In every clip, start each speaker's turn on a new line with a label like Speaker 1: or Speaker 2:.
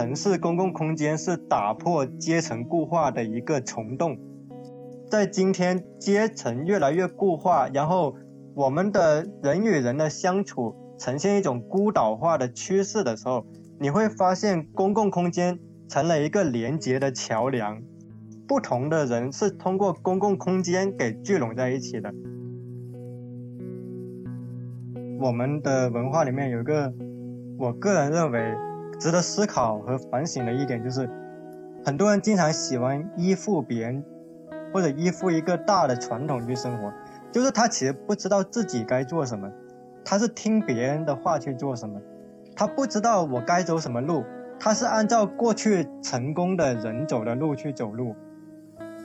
Speaker 1: 城市公共空间是打破阶层固化的一个虫洞。在今天阶层越来越固化，然后我们的人与人的相处呈现一种孤岛化的趋势的时候，你会发现公共空间成了一个连接的桥梁，不同的人是通过公共空间给聚拢在一起的。我们的文化里面有一个，我个人认为值得思考和反省的一点，就是很多人经常喜欢依附别人。或者依附一个大的传统去生活，就是他其实不知道自己该做什么，他是听别人的话去做什么，他不知道我该走什么路，他是按照过去成功的人走的路去走路。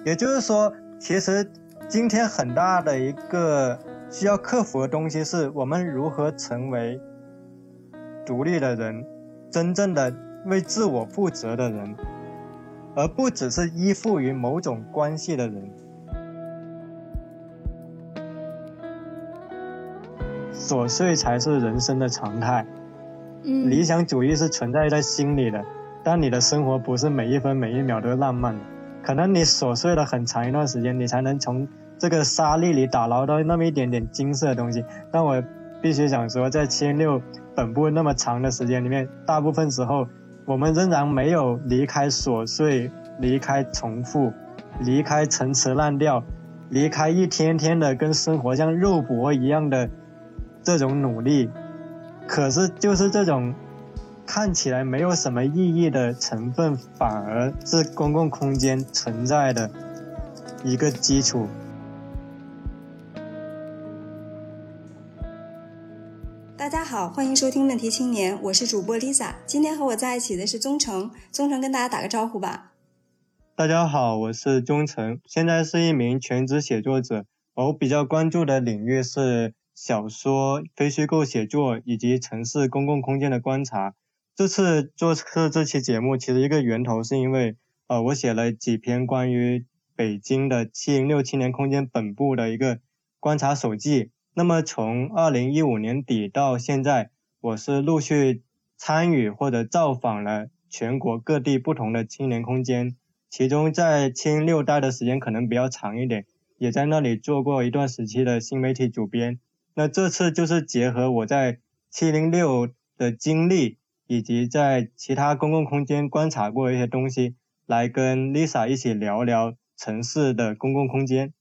Speaker 1: 也就是说，其实今天很大的一个需要克服的东西，是我们如何成为独立的人，真正的为自我负责的人。而不只是依附于某种关系的人，琐碎才是人生的常态。
Speaker 2: 嗯，
Speaker 1: 理想主义是存在在心里的，但你的生活不是每一分每一秒都浪漫的。可能你琐碎了很长一段时间，你才能从这个沙粒里打捞到那么一点点金色的东西。但我必须想说，在七零六本部那么长的时间里面，大部分时候。我们仍然没有离开琐碎，离开重复，离开陈词滥调，离开一天天的跟生活像肉搏一样的这种努力。可是，就是这种看起来没有什么意义的成分，反而是公共空间存在的一个基础。
Speaker 2: 好，欢迎收听《问题青年》，我是主播 Lisa。今天和我在一起的是宗成，宗成跟大家打个招呼吧。
Speaker 1: 大家好，我是宗成，现在是一名全职写作者。我比较关注的领域是小说、非虚构写作以及城市公共空间的观察。这次做客这期节目，其实一个源头是因为，呃，我写了几篇关于北京的七零六青年空间本部的一个观察手记。那么从二零一五年底到现在，我是陆续参与或者造访了全国各地不同的青年空间，其中在七零六待的时间可能比较长一点，也在那里做过一段时期的新媒体主编。那这次就是结合我在七零六的经历，以及在其他公共空间观察过一些东西，来跟 Lisa 一起聊聊城市的公共空间。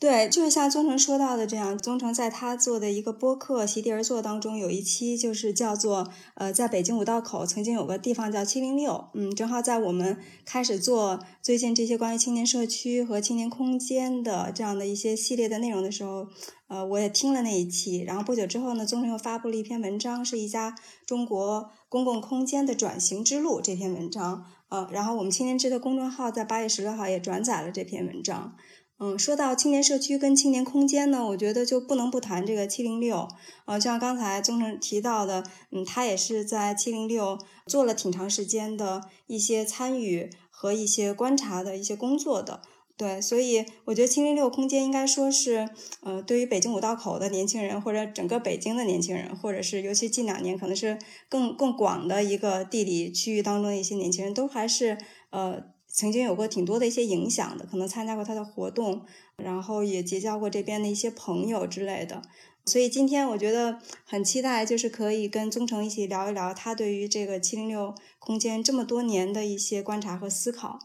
Speaker 2: 对，就是像宗成说到的这样，宗成在他做的一个播客《席地而坐》当中，有一期就是叫做呃，在北京五道口曾经有个地方叫七零六，嗯，正好在我们开始做最近这些关于青年社区和青年空间的这样的一些系列的内容的时候，呃，我也听了那一期。然后不久之后呢，宗成又发布了一篇文章，是一家中国公共空间的转型之路这篇文章，呃，然后我们青年志的公众号在八月十六号也转载了这篇文章。嗯，说到青年社区跟青年空间呢，我觉得就不能不谈这个七零六。呃，就像刚才宗成提到的，嗯，他也是在七零六做了挺长时间的一些参与和一些观察的一些工作的。对，所以我觉得七零六空间应该说是，呃，对于北京五道口的年轻人，或者整个北京的年轻人，或者是尤其近两年可能是更更广的一个地理区域当中的一些年轻人，都还是呃。曾经有过挺多的一些影响的，可能参加过他的活动，然后也结交过这边的一些朋友之类的。所以今天我觉得很期待，就是可以跟宗成一起聊一聊他对于这个七零六空间这么多年的一些观察和思考。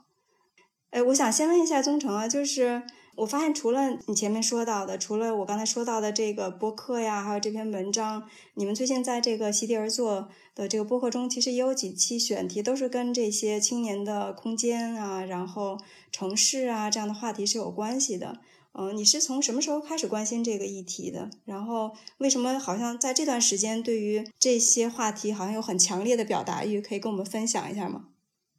Speaker 2: 哎，我想先问一下宗成啊，就是。我发现除了你前面说到的，除了我刚才说到的这个播客呀，还有这篇文章，你们最近在这个席地而坐的这个播客中，其实也有几期选题都是跟这些青年的空间啊，然后城市啊这样的话题是有关系的。嗯，你是从什么时候开始关心这个议题的？然后为什么好像在这段时间对于这些话题好像有很强烈的表达欲？可以跟我们分享一下吗？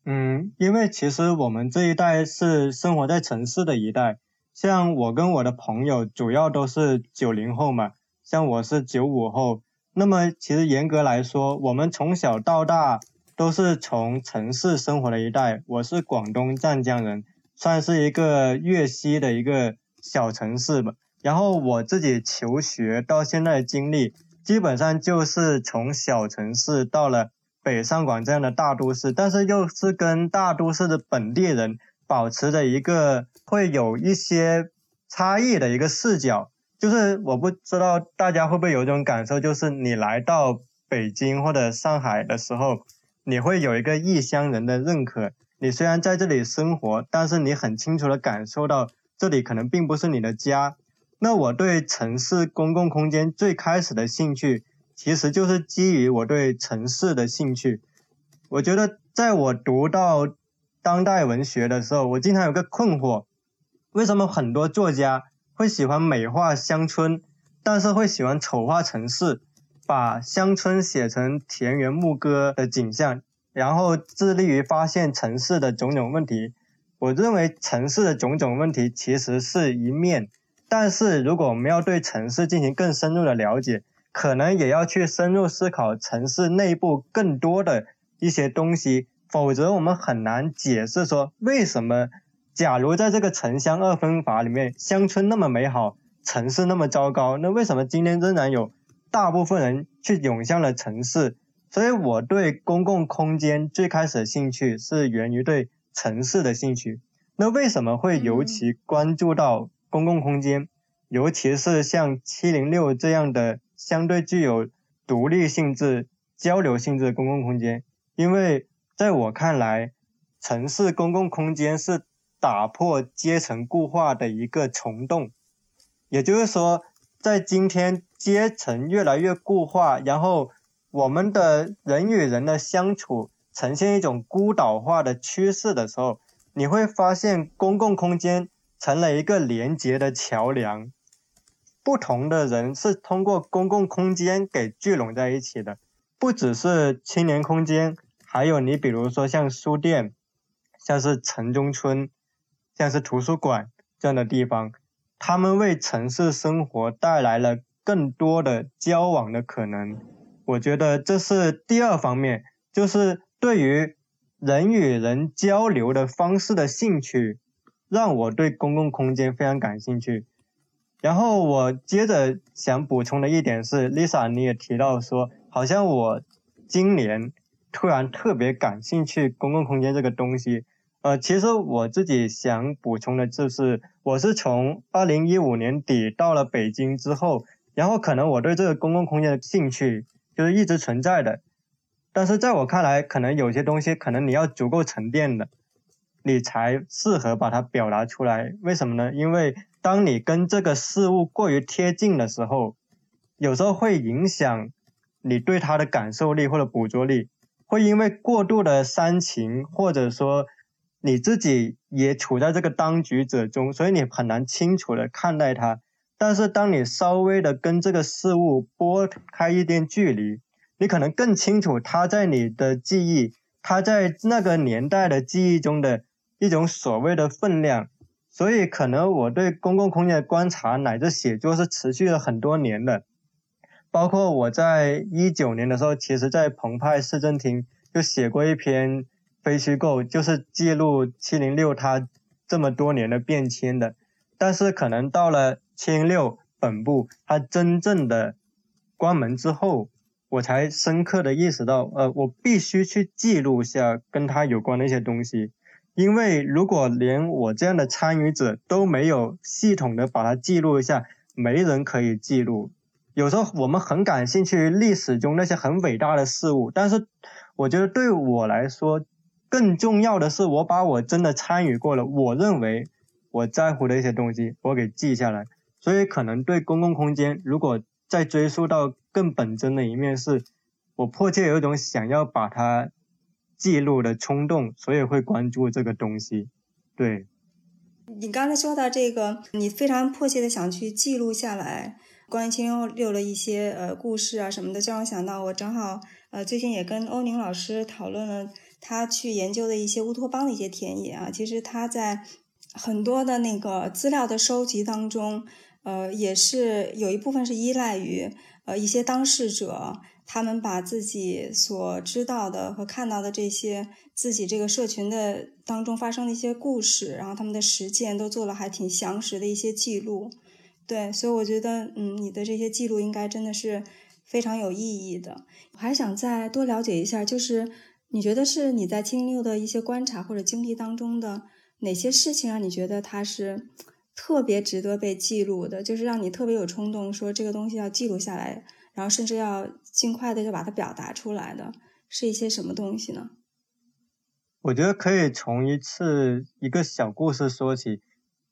Speaker 1: 嗯，因为其实我们这一代是生活在城市的一代。像我跟我的朋友主要都是九零后嘛，像我是九五后，那么其实严格来说，我们从小到大都是从城市生活的一代。我是广东湛江人，算是一个粤西的一个小城市吧。然后我自己求学到现在的经历，基本上就是从小城市到了北上广这样的大都市，但是又是跟大都市的本地人保持着一个会有一些差异的一个视角。就是我不知道大家会不会有一种感受，就是你来到北京或者上海的时候，你会有一个异乡人的认可。你虽然在这里生活，但是你很清楚的感受到这里可能并不是你的家。那我对城市公共空间最开始的兴趣，其实就是基于我对城市的兴趣。我觉得在我读到当代文学的时候，我经常有个困惑：为什么很多作家会喜欢美化乡村，但是会喜欢丑化城市，把乡村写成田园牧歌的景象？然后致力于发现城市的种种问题。我认为城市的种种问题其实是一面，但是如果我们要对城市进行更深入的了解，可能也要去深入思考城市内部更多的一些东西，否则我们很难解释说为什么，假如在这个城乡二分法里面，乡村那么美好，城市那么糟糕，那为什么今天仍然有大部分人去涌向了城市？所以，我对公共空间最开始的兴趣是源于对城市的兴趣。那为什么会尤其关注到公共空间，尤其是像七零六这样的相对具有独立性质、交流性质的公共空间？因为在我看来，城市公共空间是打破阶层固化的一个虫洞。也就是说，在今天阶层越来越固化，然后。我们的人与人的相处呈现一种孤岛化的趋势的时候，你会发现公共空间成了一个连接的桥梁。不同的人是通过公共空间给聚拢在一起的，不只是青年空间，还有你比如说像书店，像是城中村，像是图书馆这样的地方，他们为城市生活带来了更多的交往的可能。我觉得这是第二方面，就是对于人与人交流的方式的兴趣，让我对公共空间非常感兴趣。然后我接着想补充的一点是，Lisa 你也提到说，好像我今年突然特别感兴趣公共空间这个东西。呃，其实我自己想补充的就是，我是从二零一五年底到了北京之后，然后可能我对这个公共空间的兴趣。就是一直存在的，但是在我看来，可能有些东西，可能你要足够沉淀的，你才适合把它表达出来。为什么呢？因为当你跟这个事物过于贴近的时候，有时候会影响你对它的感受力或者捕捉力，会因为过度的煽情，或者说你自己也处在这个当局者中，所以你很难清楚的看待它。但是，当你稍微的跟这个事物拨开一点距离，你可能更清楚它在你的记忆，它在那个年代的记忆中的一种所谓的分量。所以，可能我对公共空间的观察乃至写作是持续了很多年的。包括我在一九年的时候，其实在澎湃市政厅就写过一篇非虚构，就是记录七零六它这么多年的变迁的。但是，可能到了。七零六本部，它真正的关门之后，我才深刻的意识到，呃，我必须去记录下跟它有关的一些东西，因为如果连我这样的参与者都没有系统的把它记录一下，没人可以记录。有时候我们很感兴趣历史中那些很伟大的事物，但是我觉得对我来说，更重要的是我把我真的参与过了，我认为我在乎的一些东西，我给记下来。所以，可能对公共空间，如果再追溯到更本真的一面，是我迫切有一种想要把它记录的冲动，所以会关注这个东西。对，
Speaker 2: 你刚才说到这个，你非常迫切的想去记录下来关于七零六的一些呃故事啊什么的，就让我想到，我正好呃最近也跟欧宁老师讨论了他去研究的一些乌托邦的一些田野啊，其实他在很多的那个资料的收集当中。呃，也是有一部分是依赖于呃一些当事者，他们把自己所知道的和看到的这些自己这个社群的当中发生的一些故事，然后他们的实践都做了还挺详实的一些记录。对，所以我觉得，嗯，你的这些记录应该真的是非常有意义的。我还想再多了解一下，就是你觉得是你在经历的一些观察或者经历当中的哪些事情让你觉得它是特别值得被记录的？就是让你特别有冲动说这个东西要记录下来，然后甚至要尽快的就把它表达出来的，是一些什么东西呢？
Speaker 1: 我觉得可以从一次一个小故事说起，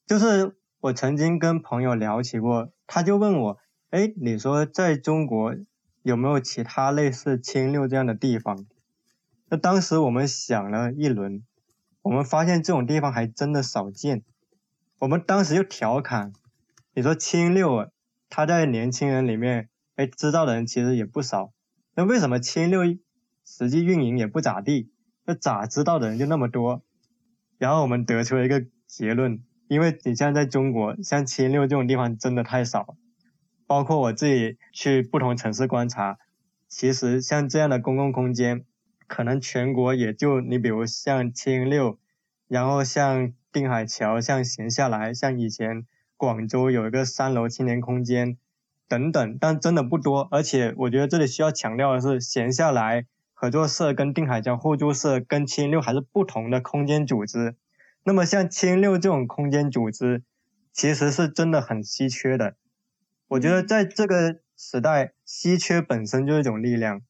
Speaker 1: 就是我曾经跟朋友聊起过，他就问我。哎，你说在中国有没有其他类似青六这样的地方？那当时我们想了一轮，我们发现这种地方还真的少见。我们当时就调侃，你说青六，他在年轻人里面，哎，知道的人其实也不少。那为什么青六实际运营也不咋地？那咋知道的人就那么多？然后我们得出了一个结论，因为你像在中国，像青六这种地方真的太少。包括我自己去不同城市观察，其实像这样的公共空间，可能全国也就你比如像七零六，然后像定海桥，像闲下来，像以前广州有一个三楼青年空间等等，但真的不多。而且我觉得这里需要强调的是，闲下来合作社跟定海桥互助社跟七零六还是不同的空间组织。那么像七零六这种空间组织，其实是真的很稀缺的。我觉得在这个时代，稀缺本身就是一种力量。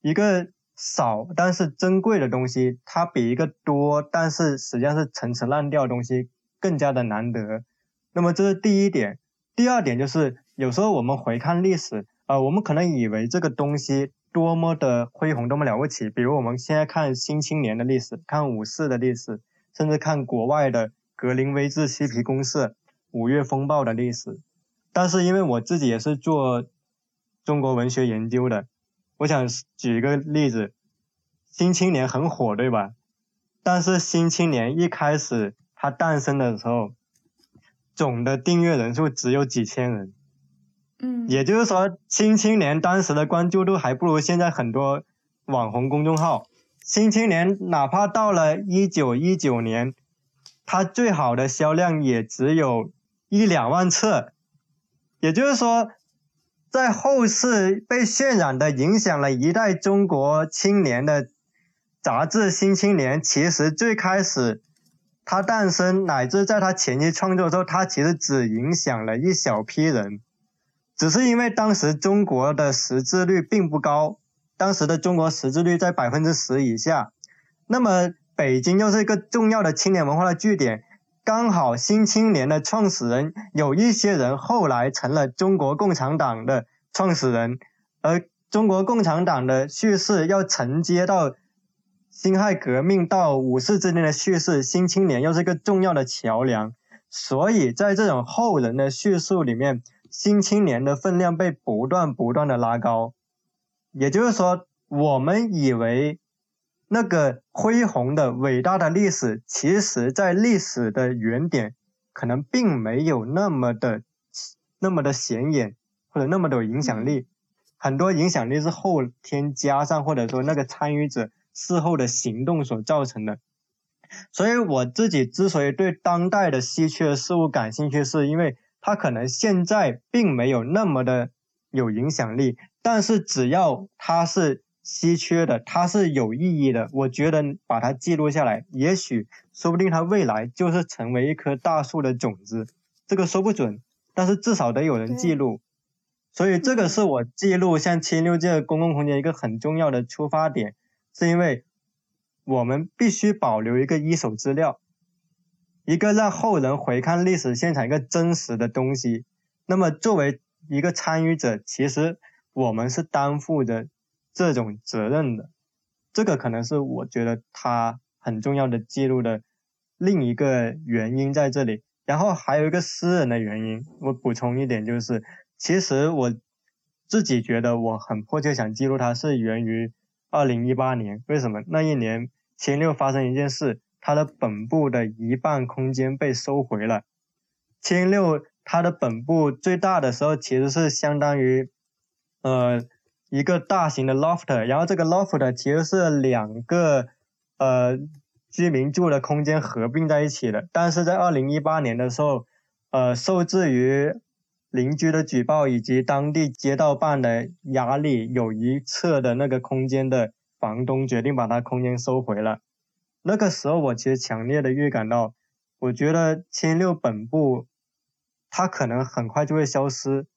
Speaker 1: 一个少但是珍贵的东西，它比一个多但是实际上是陈词滥调的东西更加的难得。那么这是第一点。第二点就是，有时候我们回看历史，呃，我们可能以为这个东西多么的恢宏，多么了不起。比如我们现在看《新青年》的历史，看五四的历史，甚至看国外的格林威治嬉皮公社、五月风暴的历史。但是因为我自己也是做中国文学研究的，我想举一个例子，《新青年》很火，对吧？但是《新青年》一开始它诞生的时候，总的订阅人数只有几千人，
Speaker 2: 嗯，
Speaker 1: 也就是说，《新青年》当时的关注度还不如现在很多网红公众号。《新青年》哪怕到了一九一九年，它最好的销量也只有一两万册。也就是说，在后世被渲染的影响了一代中国青年的杂志《新青年》，其实最开始它诞生乃至在它前期创作的时候，它其实只影响了一小批人，只是因为当时中国的识字率并不高，当时的中国识字率在百分之十以下，那么北京又是一个重要的青年文化的据点。刚好新青年的创始人有一些人后来成了中国共产党的创始人，而中国共产党的叙事要承接到辛亥革命到五四之间的叙事，新青年又是一个重要的桥梁，所以在这种后人的叙述里面，新青年的分量被不断不断的拉高，也就是说，我们以为。那个恢宏的伟大的历史，其实在历史的原点，可能并没有那么的那么的显眼，或者那么的有影响力。很多影响力是后天加上，或者说那个参与者事后的行动所造成的。所以我自己之所以对当代的稀缺事物感兴趣，是因为它可能现在并没有那么的有影响力，但是只要它是。稀缺的，它是有意义的。我觉得把它记录下来，也许说不定它未来就是成为一棵大树的种子，这个说不准。但是至少得有人记录，所以这个是我记录像七六这个公共空间一个很重要的出发点，是因为我们必须保留一个一手资料，一个让后人回看历史现场一个真实的东西。那么作为一个参与者，其实我们是担负着。这种责任的，这个可能是我觉得它很重要的记录的另一个原因在这里。然后还有一个私人的原因，我补充一点就是，其实我自己觉得我很迫切想记录它，是源于二零一八年。为什么？那一年千六发生一件事，它的本部的一半空间被收回了。千六它的本部最大的时候其实是相当于，呃。一个大型的 loft，然后这个 loft 其实是两个呃居民住的空间合并在一起的，但是在二零一八年的时候，呃受制于邻居的举报以及当地街道办的压力，有一侧的那个空间的房东决定把他空间收回了。那个时候，我其实强烈的预感到，我觉得千六本部，它可能很快就会消失。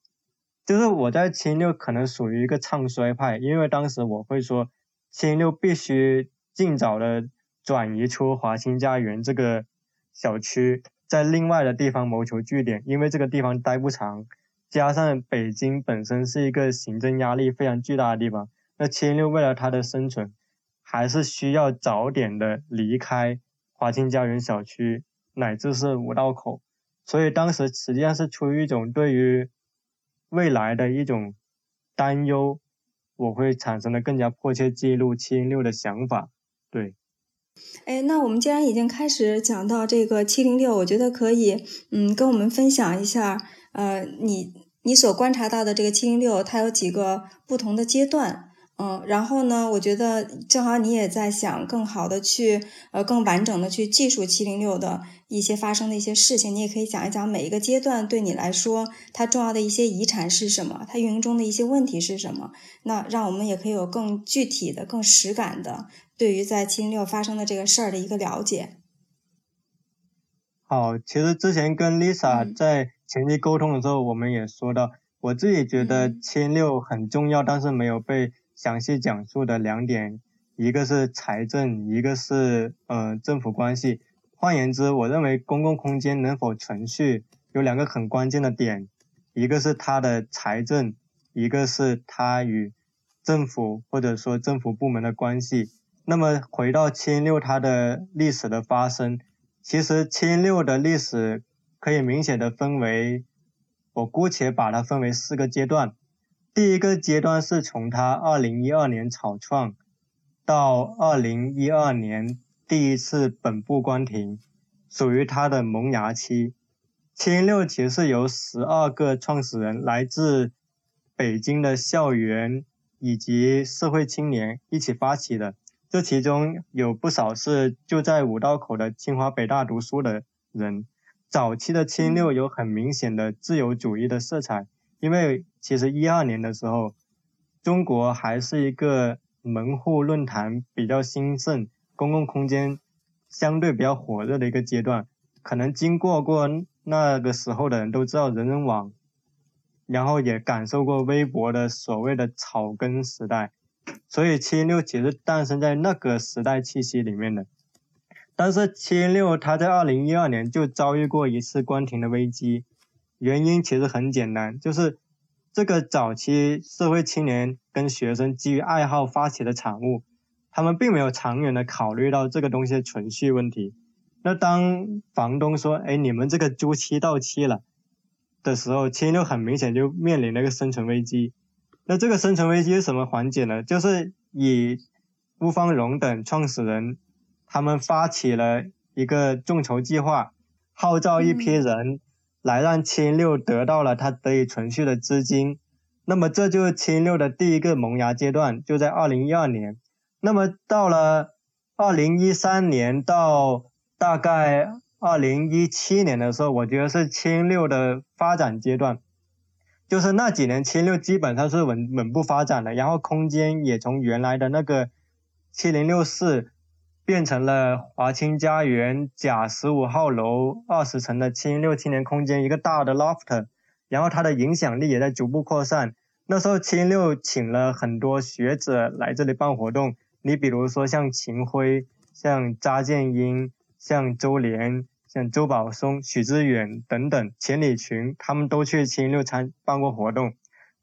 Speaker 1: 就是我在七零六可能属于一个唱衰派，因为当时我会说，七零六必须尽早的转移出华清家园这个小区。在另外的地方谋求据点，因为这个地方待不长，加上北京本身是一个行政压力非常巨大的地方，那千六为了它的生存，还是需要早点的离开华清家园小区，乃至是五道口，所以当时实际上是出于一种对于未来的一种担忧，我会产生了更加迫切记录七零六的想法，对。
Speaker 2: 哎，那我们既然已经开始讲到这个七零六，我觉得可以，嗯，跟我们分享一下，呃，你你所观察到的这个七零六，它有几个不同的阶段。嗯，然后呢？我觉得正好你也在想更好的去，呃，更完整的去记述七零六的一些发生的一些事情。你也可以讲一讲每一个阶段对你来说它重要的一些遗产是什么，它运营中的一些问题是什么。那让我们也可以有更具体的、更实感的对于在七零六发生的这个事儿的一个了解。
Speaker 1: 好，其实之前跟 Lisa 在前期沟通的时候，我们也说到，我自己觉得七零六很重要，但是没有被。详细讲述的两点，一个是财政，一个是呃政府关系。换言之，我认为公共空间能否存续有两个很关键的点，一个是它的财政，一个是它与政府或者说政府部门的关系。那么回到七零六它的历史的发生，其实七零六的历史可以明显的分为，我姑且把它分为四个阶段。第一个阶段是从他二零一二年草创到二零一二年第一次本部关停，属于它的萌芽期。七零六其实是由十二个创始人来自北京的校园以及社会青年一起发起的，这其中有不少是就在五道口的清华北大读书的人。早期的七零六有很明显的自由主义的色彩。因为其实一二年的时候，中国还是一个门户论坛比较兴盛、公共空间相对比较火热的一个阶段。可能经过过那个时候的人都知道人人网，然后也感受过微博的所谓的草根时代。所以七六其实诞生在那个时代气息里面的。但是七六它在二零一二年就遭遇过一次关停的危机。原因其实很简单，就是这个早期社会青年跟学生基于爱好发起的产物，他们并没有长远的考虑到这个东西的存续问题。那当房东说：“哎，你们这个租期到期了”的时候，七六很明显就面临了一个生存危机。那这个生存危机是什么缓解呢？就是以吴方荣等创始人他们发起了一个众筹计划，号召一批人。来让七六得到了它得以存续的资金，那么这就是七六的第一个萌芽阶段，就在二零一二年。那么到了二零一三年到大概二零一七年的时候，我觉得是七六的发展阶段，就是那几年七六基本上是稳稳步发展的，然后空间也从原来的那个七零六四。变成了华清家园甲十五号楼二十层的七零六青年空间，一个大的 loft，然后它的影响力也在逐步扩散。那时候七零六请了很多学者来这里办活动，你比如说像秦晖、像查建英、像周濂、像周宝松、许知远等等，钱理群他们都去七零六参办过活动。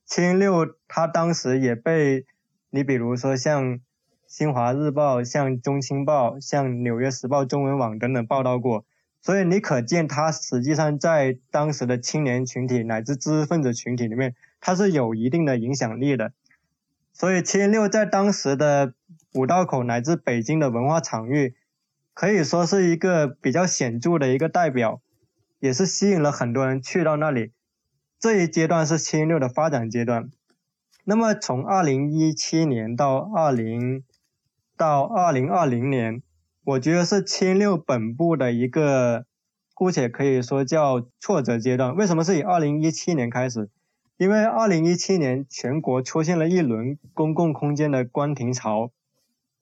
Speaker 1: 七零六他当时也被你比如说像。新华日报、像中青报、像纽约时报中文网等等报道过，所以你可见它实际上在当时的青年群体乃至知识分子群体里面，它是有一定的影响力的。所以七零六在当时的五道口乃至北京的文化场域，可以说是一个比较显著的一个代表，也是吸引了很多人去到那里。这一阶段是七零六的发展阶段。那么从二零一七年到二零。到二零二零年，我觉得是千六本部的一个姑且可以说叫挫折阶段。为什么是以二零一七年开始？因为二零一七年全国出现了一轮公共空间的关停潮。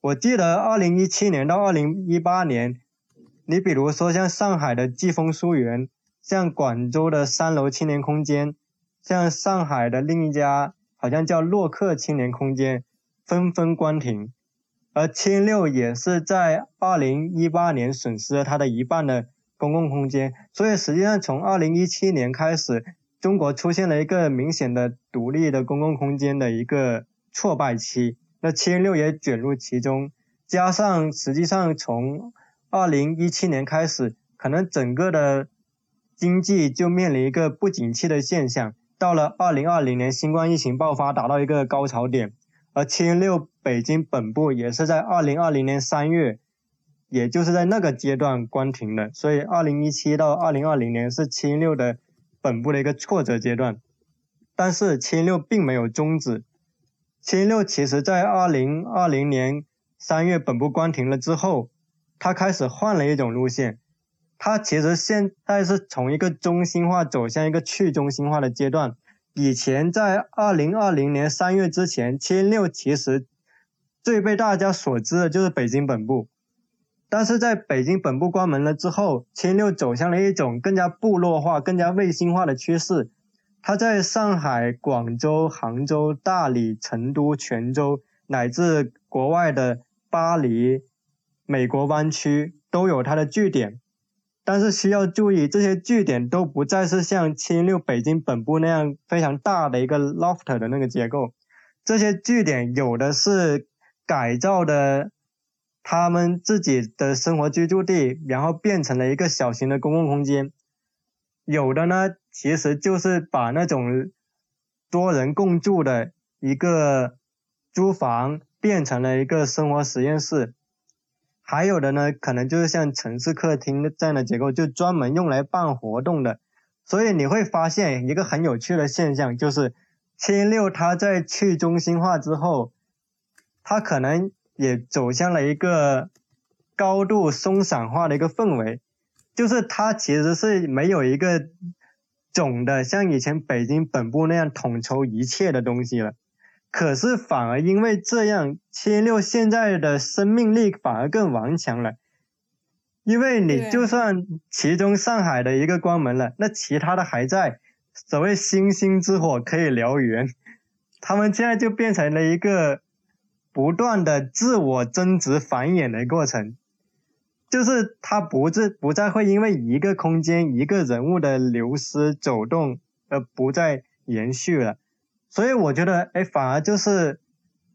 Speaker 1: 我记得二零一七年到二零一八年，你比如说像上海的季风书园，像广州的三楼青年空间，像上海的另一家好像叫洛克青年空间，纷纷关停。而千六也是在二零一八年损失了它的一半的公共空间，所以实际上从二零一七年开始。中国出现了一个明显的独立的公共空间的一个挫败期，那七零六也卷入其中，加上实际上从二零一七年开始，可能整个的经济就面临一个不景气的现象，到了二零二零年新冠疫情爆发达到一个高潮点，而七零六北京本部也是在二零二零年三月，也就是在那个阶段关停的，所以二零一七到二零二零年是七零六的。本部的一个挫折阶段，但是七零六并没有终止。七零六其实在二零二零年三月本部关停了之后，它开始换了一种路线。它其实现在是从一个中心化走向一个去中心化的阶段。以前在二零二零年三月之前，七零六其实最被大家所知的就是北京本部。但是在北京本部关门了之后，七六走向了一种更加部落化、更加卫星化的趋势。它在上海、广州、杭州、大理、成都、泉州，乃至国外的巴黎、美国湾区都有它的据点。但是需要注意，这些据点都不再是像七六北京本部那样非常大的一个 loft 的那个结构。这些据点有的是改造的。他们自己的生活居住地，然后变成了一个小型的公共空间。有的呢，其实就是把那种多人共住的一个租房变成了一个生活实验室。还有的呢，可能就是像城市客厅这样的结构，就专门用来办活动的。所以你会发现一个很有趣的现象，就是七六它在去中心化之后，它可能。也走向了一个高度松散化的一个氛围，就是它其实是没有一个总的像以前北京本部那样统筹一切的东西了。可是反而因为这样，七六现在的生命力反而更顽强了。因为你就算其中上海的一个关门了，那其他的还在。所谓星星之火可以燎原，他们现在就变成了一个。不断的自我增值繁衍的过程，就是它不是不再会因为一个空间一个人物的流失走动而不再延续了，所以我觉得，哎，反而就是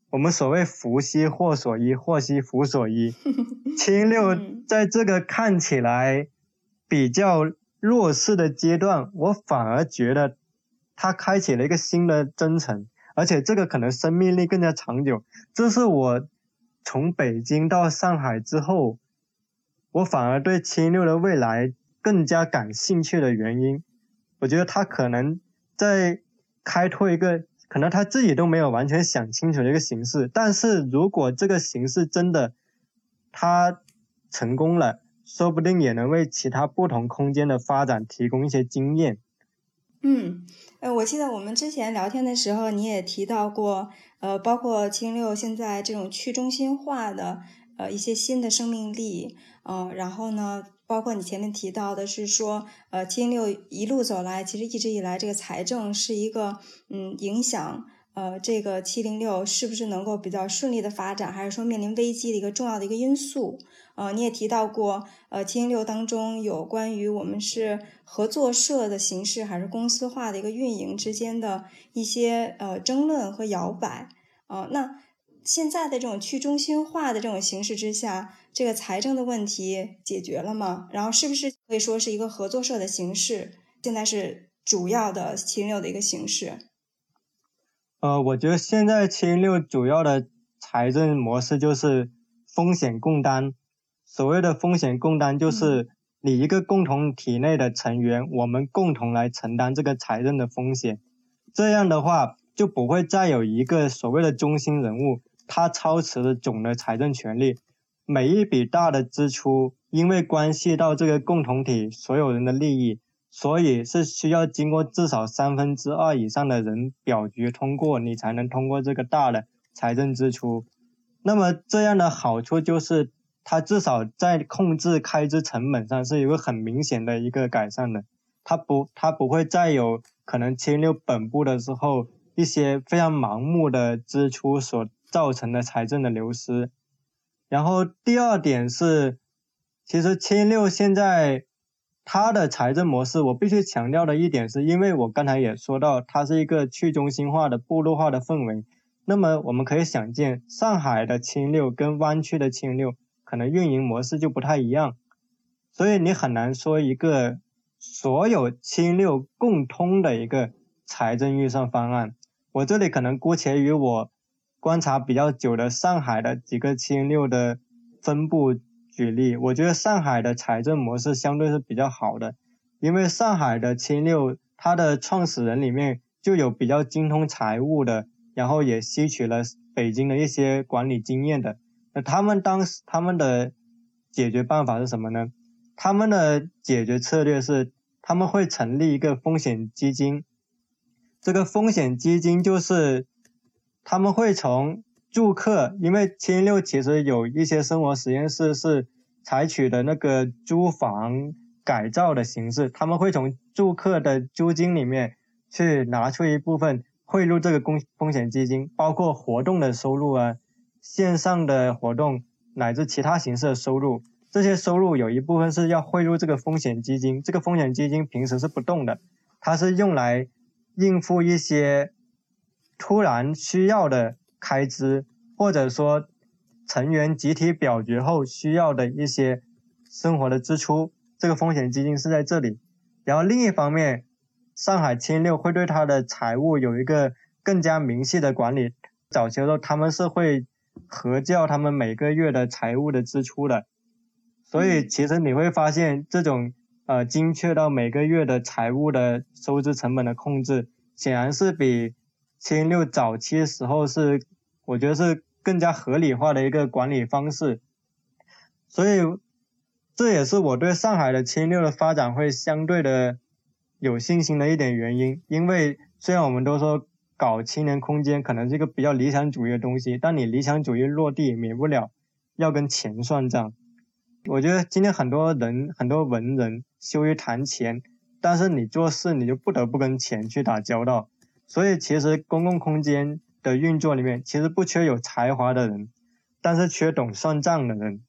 Speaker 1: 我们所谓福兮祸所依，祸兮福所依。七六在这个看起来比较弱势的阶段，我反而觉得它开启了一个新的征程。而且这个可能生命力更加长久，这是我从北京到上海之后，我反而对七六的未来更加感兴趣的原因。我觉得他可能在开拓一个可能他自己都没有完全想清楚的一个形式，但是如果这个形式真的他成功了，说不定也能为其他不同空间的发展提供一些经验。
Speaker 2: 嗯。呃，我记得我们之前聊天的时候，你也提到过，呃，包括七零六现在这种去中心化的，呃，一些新的生命力，嗯，然后呢，包括你前面提到的是说，呃，七零六一路走来，其实一直以来这个财政是一个，嗯，影响。呃，这个七零六是不是能够比较顺利的发展，还是说面临危机的一个重要的一个因素？呃，你也提到过，呃，七零六当中有关于我们是合作社的形式还是公司化的一个运营之间的一些呃争论和摇摆。呃，那现在的这种去中心化的这种形式之下，这个财政的问题解决了吗？然后是不是可以说是一个合作社的形式，现在是主要的七零六的一个形式？
Speaker 1: 呃，我觉得现在七零六主要的财政模式就是风险共担。所谓的风险共担，就是你一个共同体内的成员，我们共同来承担这个财政的风险。这样的话，就不会再有一个所谓的中心人物，他操持的总的财政权利。每一笔大的支出，因为关系到这个共同体所有人的利益，所以是需要经过至少三分之二以上的人表决通过，你才能通过这个大的财政支出。那么这样的好处就是，它至少在控制开支成本上是有个很明显的一个改善的。它不，它不会再有可能清六本部的时候一些非常盲目的支出所造成的财政的流失。然后第二点是，其实清六现在它的财政模式，我必须强调的一点是，因为我刚才也说到，它是一个去中心化的部落化的氛围。那么我们可以想见，上海的清六跟湾区的清六可能运营模式就不太一样，所以你很难说一个。所有清六共通的一个财政预算方案，我这里可能姑且与我观察比较久的上海的几个清六的分布举例。我觉得上海的财政模式相对是比较好的，因为上海的清六它的创始人里面就有比较精通财务的，然后也吸取了北京的一些管理经验的。那他们当时他们的解决办法是什么呢？他们的解决策略是，他们会成立一个风险基金。这个风险基金就是他们会从住客，因为千六其实有一些生活实验室是采取的那个租房改造的形式，他们会从住客的租金里面去拿出一部分汇入这个公风险基金，包括活动的收入啊，线上的活动乃至其他形式的收入。这些收入有一部分是要汇入这个风险基金，这个风险基金平时是不动的，它是用来应付一些突然需要的开支，或者说成员集体表决后需要的一些生活的支出。这个风险基金是在这里。然后另一方面，上海青六会对它的财务有一个更加明细的管理。早期的时候，他们是会核教他们每个月的财务的支出的。所以其实你会发现，这种呃精确到每个月的财务的收支成本的控制，显然是比七零六早期时候是，我觉得是更加合理化的一个管理方式。所以这也是我对上海的七零六的发展会相对的有信心的一点原因。因为虽然我们都说搞青年空间可能是一个比较理想主义的东西，但你理想主义落地，免不了要跟钱算账。我觉得今天很多人很多文人羞于谈钱，但是你做事你就不得不跟钱去打交道。所以其实公共空间的运作里面，其实不缺有才华的人，但是缺懂算账的人。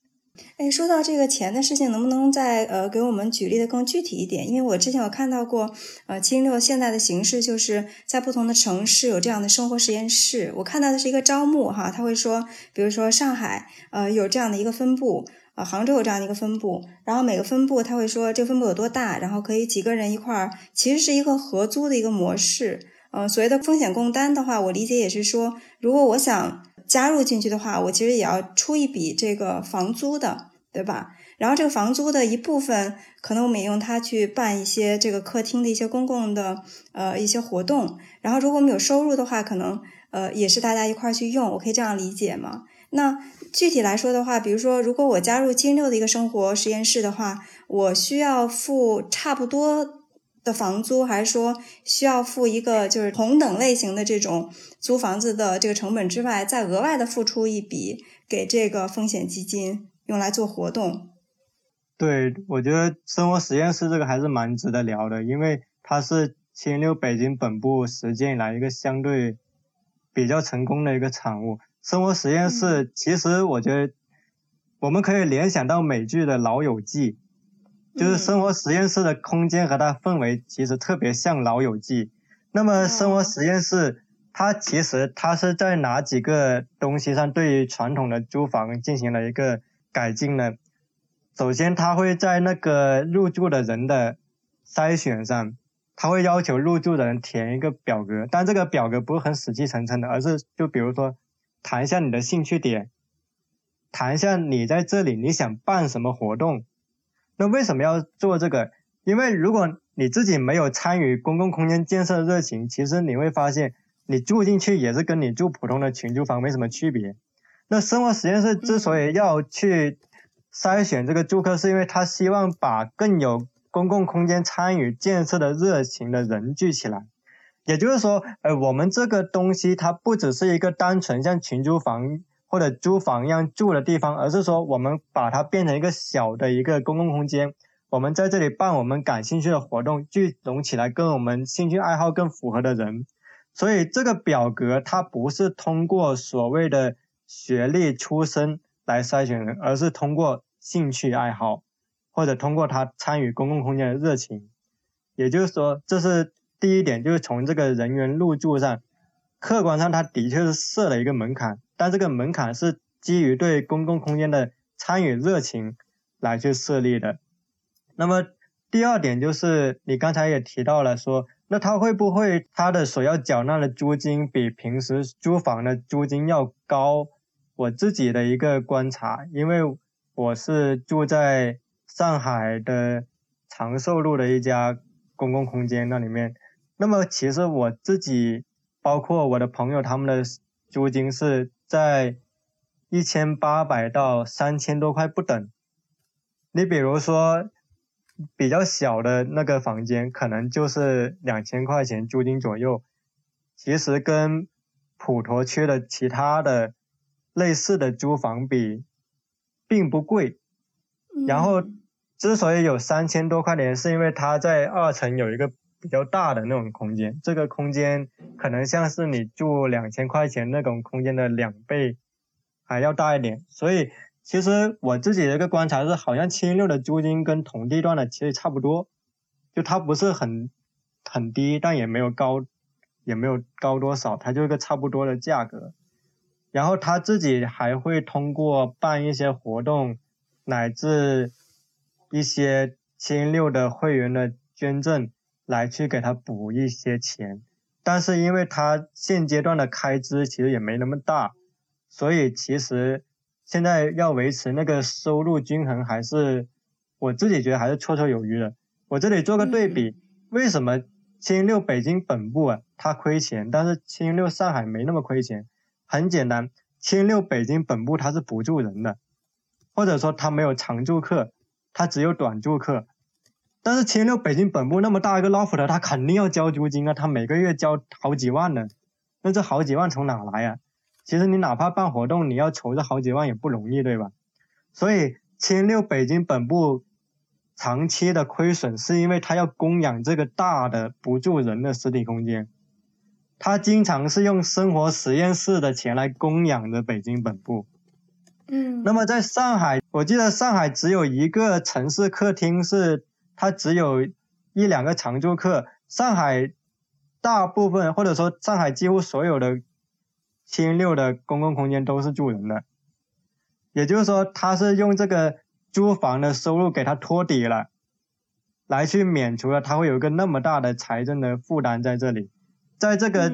Speaker 2: 哎，说到这个钱的事情，能不能再呃给我们举例的更具体一点？因为我之前有看到过，呃，七零六现在的形式就是在不同的城市有这样的生活实验室。我看到的是一个招募哈，他会说，比如说上海呃有这样的一个分部。啊，杭州有这样的一个分部，然后每个分部他会说这个分部有多大，然后可以几个人一块儿，其实是一个合租的一个模式。嗯，所谓的风险共担的话，我理解也是说，如果我想加入进去的话，我其实也要出一笔这个房租的，对吧？然后这个房租的一部分，可能我们也用它去办一些这个客厅的一些公共的呃一些活动。然后如果我们有收入的话，可能呃也是大家一块儿去用，我可以这样理解吗？那？具体来说的话，比如说，如果我加入金六的一个生活实验室的话，我需要付差不多的房租，还是说需要付一个就是同等类型的这种租房子的这个成本之外，再额外的付出一笔给这个风险基金用来做活动？
Speaker 1: 对，我觉得生活实验室这个还是蛮值得聊的，因为它是千六北京本部实践以来一个相对比较成功的一个产物。生活实验室，其实我觉得我们可以联想到美剧的《老友记》，就是生活实验室的空间和它氛围其实特别像《老友记》。那么生活实验室，它其实它是在哪几个东西上对于传统的租房进行了一个改进呢？首先，它会在那个入住的人的筛选上，它会要求入住的人填一个表格，但这个表格不是很死气沉沉的，而是就比如说。谈一下你的兴趣点，谈一下你在这里你想办什么活动。那为什么要做这个？因为如果你自己没有参与公共空间建设的热情，其实你会发现你住进去也是跟你住普通的群租房没什么区别。那生活实验室之所以要去筛选这个住客，是因为他希望把更有公共空间参与建设的热情的人聚起来。也就是说，呃，我们这个东西它不只是一个单纯像群租房或者租房一样住的地方，而是说我们把它变成一个小的一个公共空间，我们在这里办我们感兴趣的活动，聚拢起来跟我们兴趣爱好更符合的人。所以这个表格它不是通过所谓的学历出身来筛选人，而是通过兴趣爱好，或者通过他参与公共空间的热情。也就是说，这是。第一点就是从这个人员入住上，客观上它的确是设了一个门槛，但这个门槛是基于对公共空间的参与热情来去设立的。那么第二点就是你刚才也提到了说，那他会不会他的所要缴纳的租金比平时租房的租金要高？我自己的一个观察，因为我是住在上海的长寿路的一家公共空间那里面。那么其实我自己，包括我的朋友，他们的租金是在一千八百到三千多块不等。你比如说，比较小的那个房间，可能就是两千块钱租金左右。其实跟普陀区的其他的类似的租房比，并不贵。然后之所以有三千多块钱，是因为它在二层有一个。比较大的那种空间，这个空间可能像是你住两千块钱那种空间的两倍还要大一点。所以其实我自己的一个观察是，好像七零六的租金跟同地段的其实差不多，就它不是很很低，但也没有高，也没有高多少，它就一个差不多的价格。然后他自己还会通过办一些活动，乃至一些七零六的会员的捐赠。来去给他补一些钱，但是因为他现阶段的开支其实也没那么大，所以其实现在要维持那个收入均衡，还是我自己觉得还是绰绰有余的。我这里做个对比，为什么七零六北京本部啊它亏钱，但是七零六上海没那么亏钱？很简单，七零六北京本部它是不住人的，或者说它没有常住客，它只有短住客。但是千六北京本部那么大一个 loft，他肯定要交租金啊，他每个月交好几万呢，那这好几万从哪来啊？其实你哪怕办活动，你要筹这好几万也不容易，对吧？所以千六北京本部长期的亏损，是因为他要供养这个大的不住人的实体空间，他经常是用生活实验室的钱来供养着北京本部。
Speaker 2: 嗯，
Speaker 1: 那么在上海，我记得上海只有一个城市客厅是。它只有一两个常住客，上海大部分或者说上海几乎所有的千六的公共空间都是住人的，也就是说，他是用这个租房的收入给他托底了，来去免除了他会有一个那么大的财政的负担在这里，在这个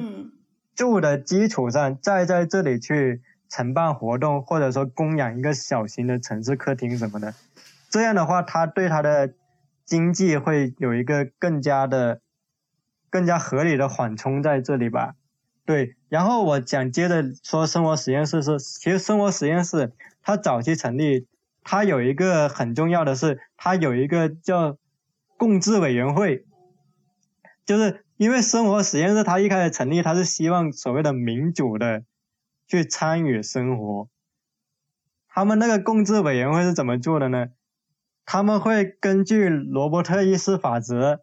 Speaker 1: 住的基础上，再在这里去承办活动，或者说供养一个小型的城市客厅什么的，这样的话，他对他的。经济会有一个更加的、更加合理的缓冲在这里吧？对，然后我想接着说，生活实验室是，其实生活实验室它早期成立，它有一个很重要的是，它有一个叫共治委员会，就是因为生活实验室它一开始成立，它是希望所谓的民主的去参与生活，他们那个共治委员会是怎么做的呢？他们会根据罗伯特意识法则，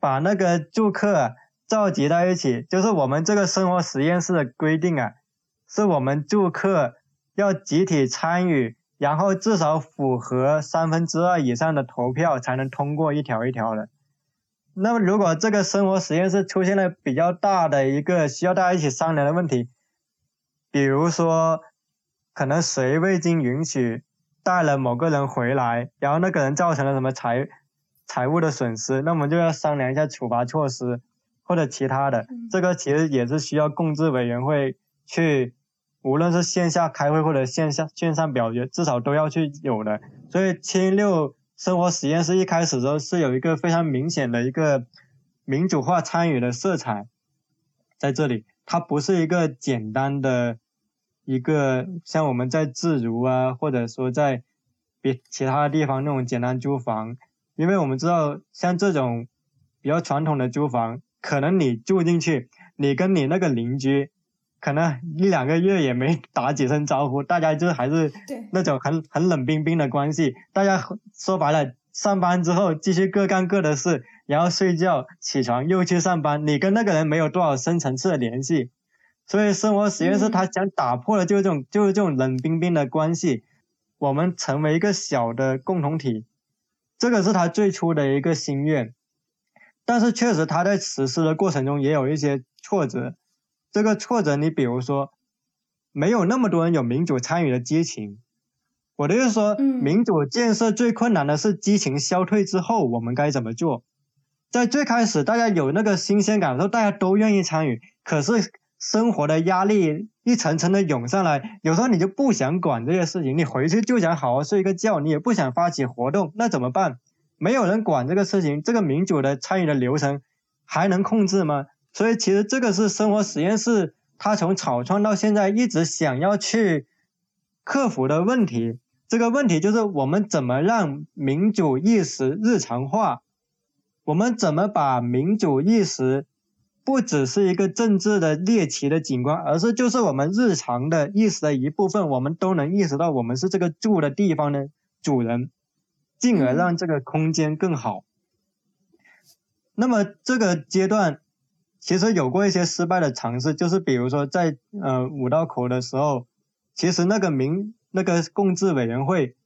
Speaker 1: 把那个住客召集在一起。就是我们这个生活实验室的规定啊，是我们住客要集体参与，然后至少符合三分之二以上的投票才能通过一条一条的。那么如果这个生活实验室出现了比较大的一个需要大家一起商量的问题，比如说可能谁未经允许。带了某个人回来，然后那个人造成了什么财财务的损失，那我们就要商量一下处罚措施或者其他的。这个其实也是需要共治委员会去，无论是线下开会或者线下线上表决，至少都要去有的。所以七六生活实验室一开始的时候是有一个非常明显的一个民主化参与的色彩在这里，它不是一个简单的。一个像我们在自如啊，或者说在别其他地方那种简单租房，因为我们知道像这种比较传统的租房，可能你住进去，你跟你那个邻居。可能一两个月也没 打几声招呼，大家就还是那种很很冷冰冰的关系。大家说白了，上班之后继续各干各的事，然后睡觉，起床又去上班。你跟那个人没有多少深层次的联系，所以生活实验室他想打破的就是这种就是这种冷冰冰的关系，我们成为一个小的共同体，这个是他最初的一个心愿。但是确实他在实施的过程中也有一些挫折。这个挫折，你比如说，没有那么多人有民主参与的激情。我的意思说，民主建设最困难的是激情消退之后，我们该怎么做？在最开始，大家有那个新鲜感的时候，大家都愿意参与。可是生活的压力一层层的涌上来，有时候你就不想管这些事情，你回去就想好好睡个觉，你也不想发起活动，那怎么办？没有人管这个事情，这个民主的参与的流程还能控制吗？所以其实这个是生活实验室，它从草创到现在一直想要去克服的问题。这个问题就是我们怎么让民主意识日常化？我们怎么把民主意识不只是一个政治的猎奇的景观，而是就是我们日常的意识的一部分？我们都能意识到我们是这个住的地方的主人，进而让这个空间更好。那么这个阶段。其实有过一些失败的尝试，就是比如说在呃五道口的时候，其实那个民那个共治委员会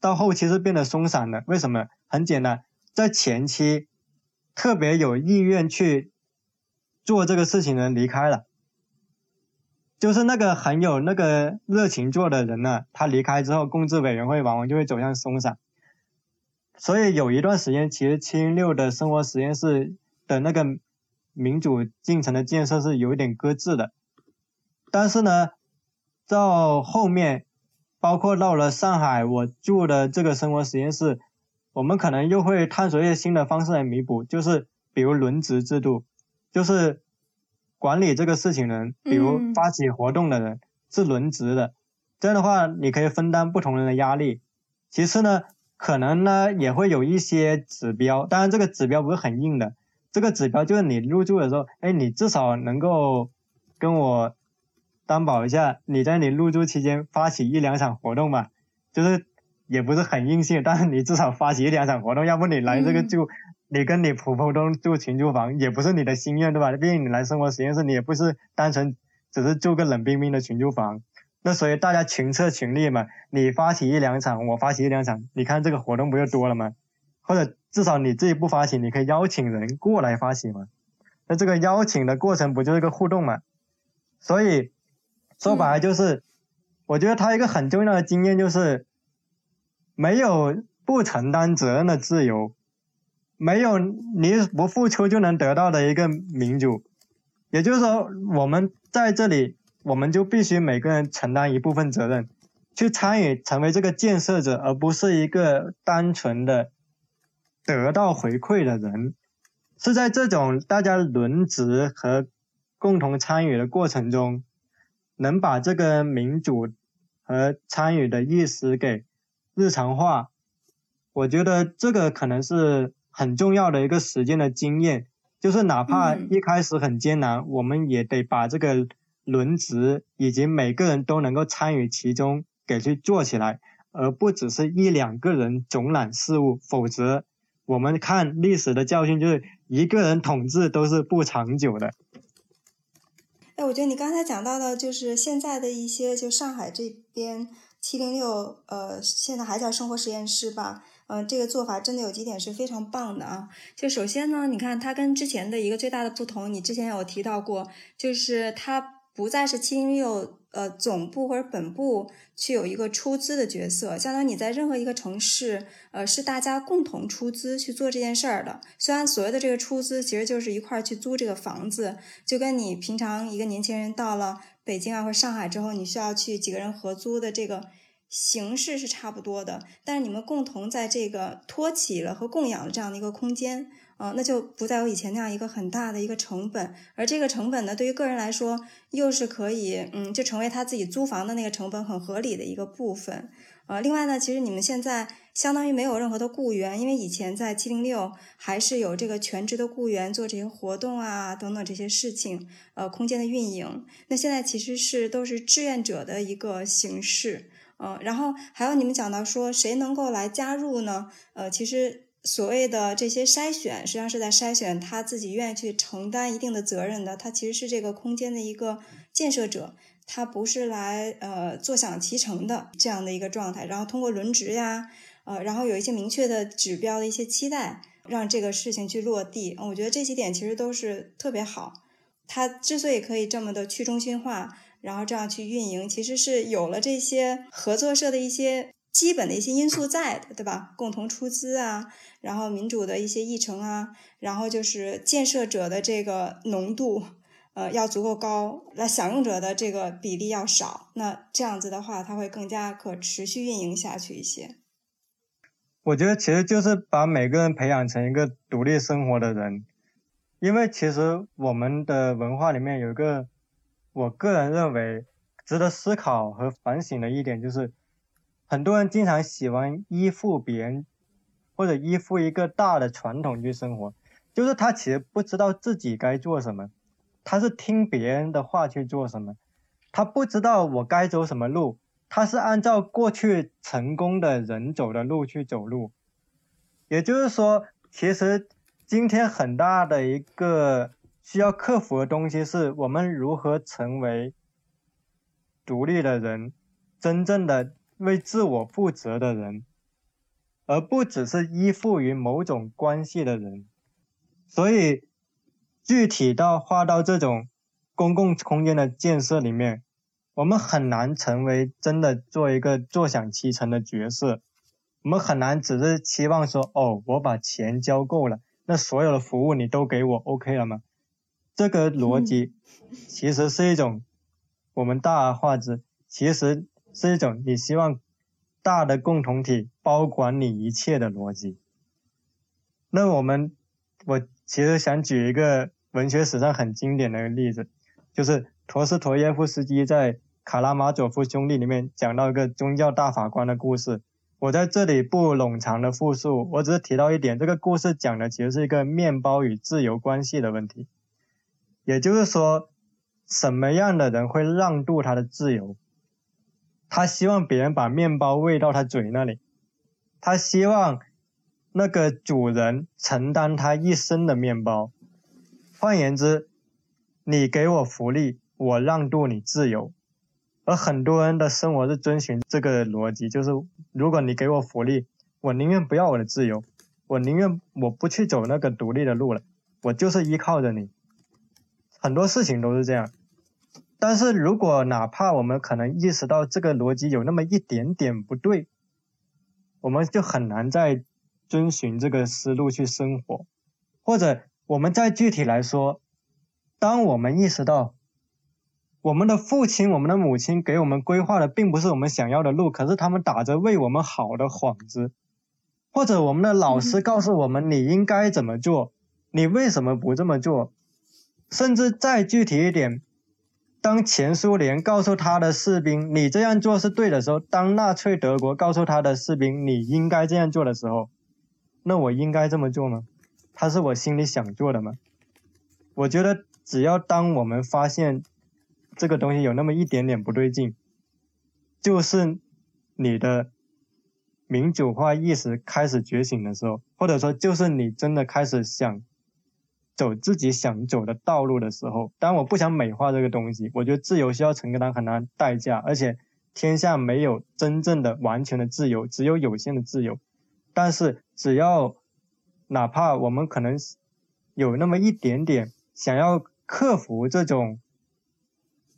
Speaker 1: 到后期是变得松散的。为什么？很简单，在前期特别有意愿去做这个事情的人离开了，就是那个很有那个热情做的人呢，他离开之后，共治委员会往往就会走向松散。所以有一段时间，其实七零六的生活实验室的那个。民主进程的建设是有一点搁置的，但是呢，到后面，包括到了上海，我住的这个生活实验室，我们可能又会探索一些新的方式来弥补，就是比如轮值制度，就是管理这个事情的人，比如发起活动的人是轮值的，这样的话你可以分担不同人的压力。其次呢，可能呢也会有一些指标，当然这个指标不是很硬的。这个指标就是你入住的时候，哎，你至少能够跟我担保一下，你在你入住期间发起一两场活动吧，就是也不是很硬性，但是你至少发起一两场活动，要不你来这个住，你跟你普普通住群租房也不是你的心愿，对吧？毕竟你来生活实验室，你也不是单纯只是住个冷冰冰的群租房，那所以大家群策群力嘛，你发起一两场，我发起一两场，你看这个活动不就多了吗？或者。至少你自己不发起，你可以邀请人过来发起嘛？那这个邀请的过程不就是一个互动嘛？所以说白了就是，我觉得他一个很重要的经验就是，没有不承担责任的自由，没有你不付出就能得到的一个民主。也就是说，我们在这里，我们就必须每个人承担一部分责任，去参与成为这个建设者，而不是一个单纯的。得到回馈的人，是在这种大家轮值和共同参与的过程中，能把这个民主和参与的意识给日常化。我觉得这个可能是很重要的一个实践的经验，就是哪怕一开始很艰难，我们也得把这个轮值以及每个人都能够参与其中给去做起来，而不只是一两个人总揽事务，否则。我们看历史的教训，就是一个人统治都是不长久的。
Speaker 2: 哎，我觉得你刚才讲到的，就是现在的一些，就上海这边七零六，呃，现在还叫生活实验室吧，嗯，这个做法真的有几点是非常棒的啊。就首先呢，你看它跟之前的一个最大的不同，你之前有提到过，就是它不再是七零六。呃，总部或者本部去有一个出资的角色，相当于你在任何一个城市，呃，是大家共同出资去做这件事儿的。虽然所谓的这个出资，其实就是一块儿去租这个房子，就跟你平常一个年轻人到了北京啊或上海之后，你需要去几个人合租的这个形式是差不多的。但是你们共同在这个托起了和供养了这样的一个空间，啊，那就不再有以前那样一个很大的一个成本，而这个成本呢，对于个人来说，又是可以，嗯，就成为他自己租房的那个成本很合理的一个部分。呃，另外呢，其实你们现在相当于没有任何的雇员，因为以前在七零六还是有这个全职的雇员做这些活动啊等等这些事情，呃，空间的运营。那现在其实是都是志愿者的一个形式，呃，然后还有你们讲到说谁能够来加入呢？呃，其实。所谓的这些筛选，实际上是在筛选他自己愿意去承担一定的责任的。他其实是这个空间的一个建设者，他不是来呃坐享其成的这样的一个状态。然后通过轮值呀，呃，然后有一些明确的指标的一些期待，让这个事情去落地。我觉得这几点其实都是特别好。他之所以可以这么的去中心化，然后这样去运营，其实是有了这些合作社的一些。基本的一些因素在的，对吧？共同出资啊，然后民主的一些议程啊，然后就是建设者的这个浓度，呃，要足够高，那享用者的这个比例要少，那这样子的话，它会更加可持续运营下去一些。
Speaker 1: 我觉得其实就是把每个人培养成一个独立生活的人，因为其实我们的文化里面有一个，我个人认为值得思考和反省的一点就是。很多人经常喜欢依附别人，或者依附一个大的传统去生活，就是他其实不知道自己该做什么，他是听别人的话去做什么，他不知道我该走什么路，他是按照过去成功的人走的路去走路。也就是说，其实今天很大的一个需要克服的东西，是我们如何成为独立的人，真正的。为自我负责的人，而不只是依附于某种关系的人。所以，具体到划到这种公共空间的建设里面，我们很难成为真的做一个坐享其成的角色。我们很难只是期望说，哦，我把钱交够了，那所有的服务你都给我 OK 了吗？这个逻辑其实是一种我们大而化之，其实。是一种你希望大的共同体包管你一切的逻辑。那我们，我其实想举一个文学史上很经典的例子，就是陀思妥耶夫斯基在《卡拉马佐夫兄弟》里面讲到一个宗教大法官的故事。我在这里不冗长的复述，我只是提到一点，这个故事讲的其实是一个面包与自由关系的问题。也就是说，什么样的人会让渡他的自由？他希望别人把面包喂到他嘴那里，他希望那个主人承担他一生的面包。换言之，你给我福利，我让渡你自由。而很多人的生活是遵循这个逻辑，就是如果你给我福利，我宁愿不要我的自由，我宁愿我不去走那个独立的路了，我就是依靠着你。很多事情都是这样。但是如果哪怕我们可能意识到这个逻辑有那么一点点不对，我们就很难再遵循这个思路去生活。或者我们再具体来说，当我们意识到我们的父亲、我们的母亲给我们规划的并不是我们想要的路，可是他们打着为我们好的幌子，或者我们的老师告诉我们你应该怎么做，你为什么不这么做？甚至再具体一点。当前苏联告诉他的士兵你这样做是对的时候，当纳粹德国告诉他的士兵你应该这样做的时候，那我应该这么做吗？他是我心里想做的吗？我觉得只要当我们发现这个东西有那么一点点不对劲，就是你的民主化意识开始觉醒的时候，或者说就是你真的开始想。走自己想走的道路的时候，当然我不想美化这个东西。我觉得自由需要承担很大代价，而且天下没有真正的完全的自由，只有有限的自由。但是只要哪怕我们可能有那么一点点想要克服这种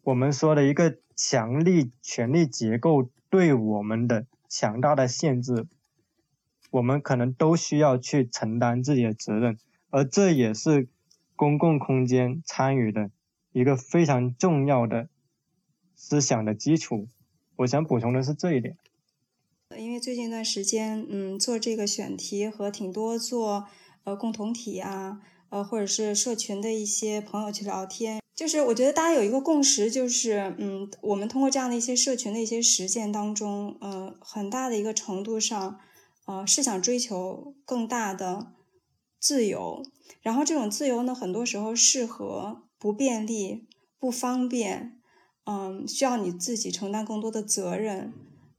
Speaker 1: 我们说的一个强力权力结构对我们的强大的限制，我们可能都需要去承担自己的责任。而这也是公共空间参与的一个非常重要的思想的基础。我想补充的是这一点。
Speaker 2: 因为最近一段时间，嗯，做这个选题和挺多做呃共同体啊，呃或者是社群的一些朋友去聊天。就是我觉得大家有一个共识，就是嗯，我们通过这样的一些社群的一些实践当中，呃，很大的一个程度上，呃，是想追求更大的自由。然后这种自由呢，很多时候适合不便利、不方便，嗯，需要你自己承担更多的责任，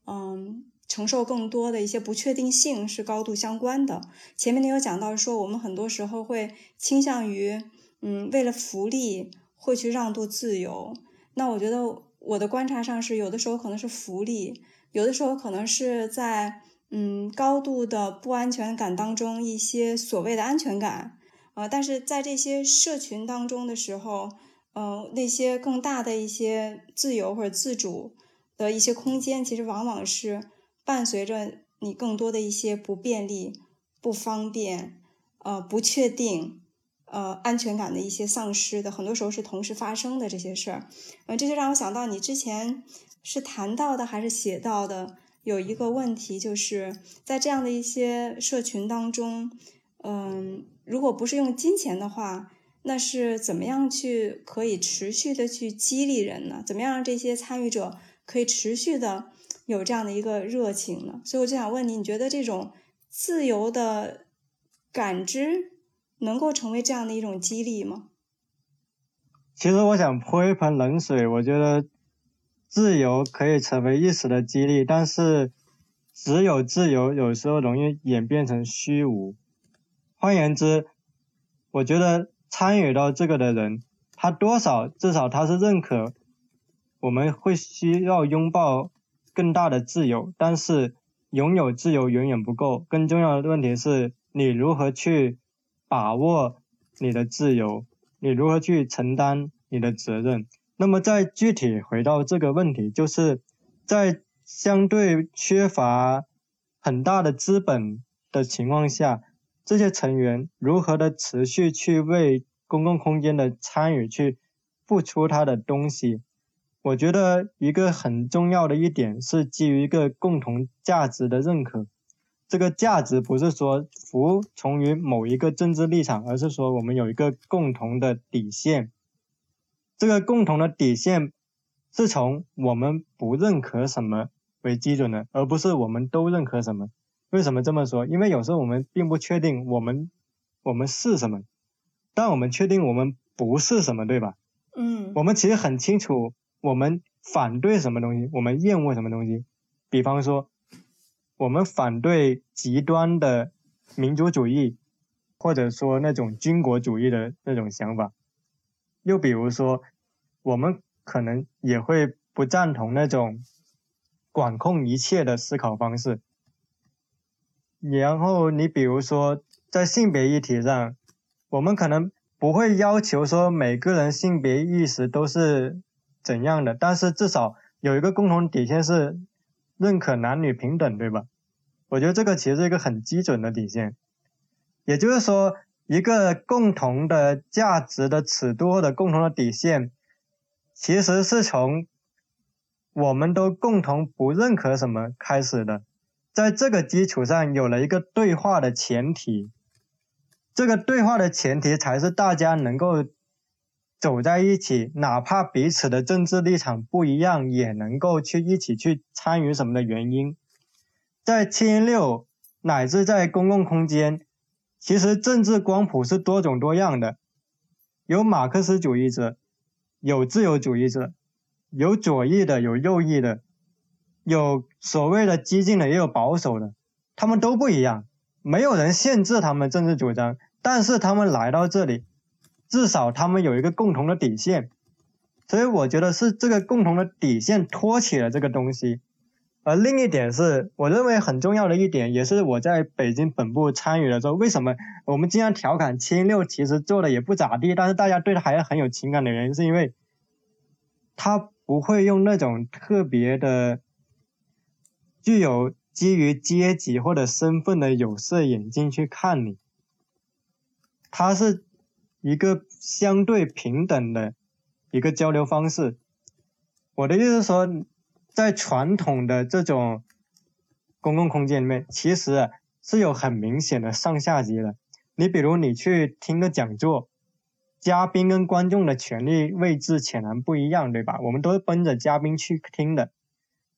Speaker 2: 嗯。承受更多的一些不确定性是高度相关的。前面你有讲到说，我们很多时候会倾向于，嗯，为了福利会去让渡自由。那我觉得我的观察上是，有的时候可能是福利，有的时候可能是在，嗯，高度的不安全感当中一些所谓的安全感，呃，但是在这些社群当中的时候，呃，那些更大的一些自由或者自主的一些空间，其实往往是。伴随着你更多的一些不便利、不方便、呃不确定、呃安全感的一些丧失的，很多时候是同时发生的这些事儿。嗯，这就让我想到你之前是谈到的还是写到的，有一个问题，就是在这样的一些社群当中，嗯，如果不是用金钱的话，那是怎么样去可以持续的去激励人呢？怎么样让这些参与者可以持续的？有这样的一个热情呢，所以我就想问你，你觉得这种自由的感知能够成为这样的一种激励吗？
Speaker 1: 其实我想泼一盆冷水，我觉得自由可以成为一时的激励，但是只有自由有时候容易演变成虚无。换言之，我觉得参与到这个的人，他多少至少他是认可我们会需要拥抱。更大的自由，但是拥有自由远远不够。更重要的问题是你如何去把握你的自由，你如何去承担你的责任。那么，再具体回到这个问题，就是在相对缺乏很大的资本的情况下，这些成员如何的持续去为公共空间的参与去付出他的东西。我觉得一个很重要的一点是基于一个共同价值的认可。这个价值不是说服从于某一个政治立场，而是说我们有一个共同的底线。这个共同的底线是从我们不认可什么为基准的，而不是我们都认可什么。为什么这么说？因为有时候我们并不确定我们我们是什么，但我们确定我们不是什么，对吧？
Speaker 2: 嗯。
Speaker 1: 我们其实很清楚。我们反对什么东西？我们厌恶什么东西？比方说，我们反对极端的民族主义，或者说那种军国主义的那种想法。又比如说，我们可能也会不赞同那种管控一切的思考方式。然后你比如说，在性别议题上，我们可能不会要求说每个人性别意识都是。怎样的？但是至少有一个共同底线是认可男女平等，对吧？我觉得这个其实是一个很基准的底线。也就是说，一个共同的价值的尺度或者共同的底线，其实是从我们都共同不认可什么开始的。在这个基础上，有了一个对话的前提。这个对话的前提才是大家能够。走在一起，哪怕彼此的政治立场不一样，也能够去一起去参与什么的原因，在七零六乃至在公共空间，其实政治光谱是多种多样的，有马克思主义者，有自由主义者，有左翼的，有右翼的，有所谓的激进的，也有保守的，他们都不一样，没有人限制他们政治主张，但是他们来到这里。至少他们有一个共同的底线，所以我觉得是这个共同的底线托起了这个东西。而另一点是我认为很重要的一点，也是我在北京本部参与的时候，为什么我们经常调侃七零六其实做的也不咋地，但是大家对他还是很有情感的原因，是因为他不会用那种特别的具有基于阶级或者身份的有色眼镜去看你，他是。一个相对平等的一个交流方式。我的意思是说，在传统的这种公共空间里面，其实是有很明显的上下级的。你比如你去听个讲座，嘉宾跟观众的权利位置显然不一样，对吧？我们都是奔着嘉宾去听的。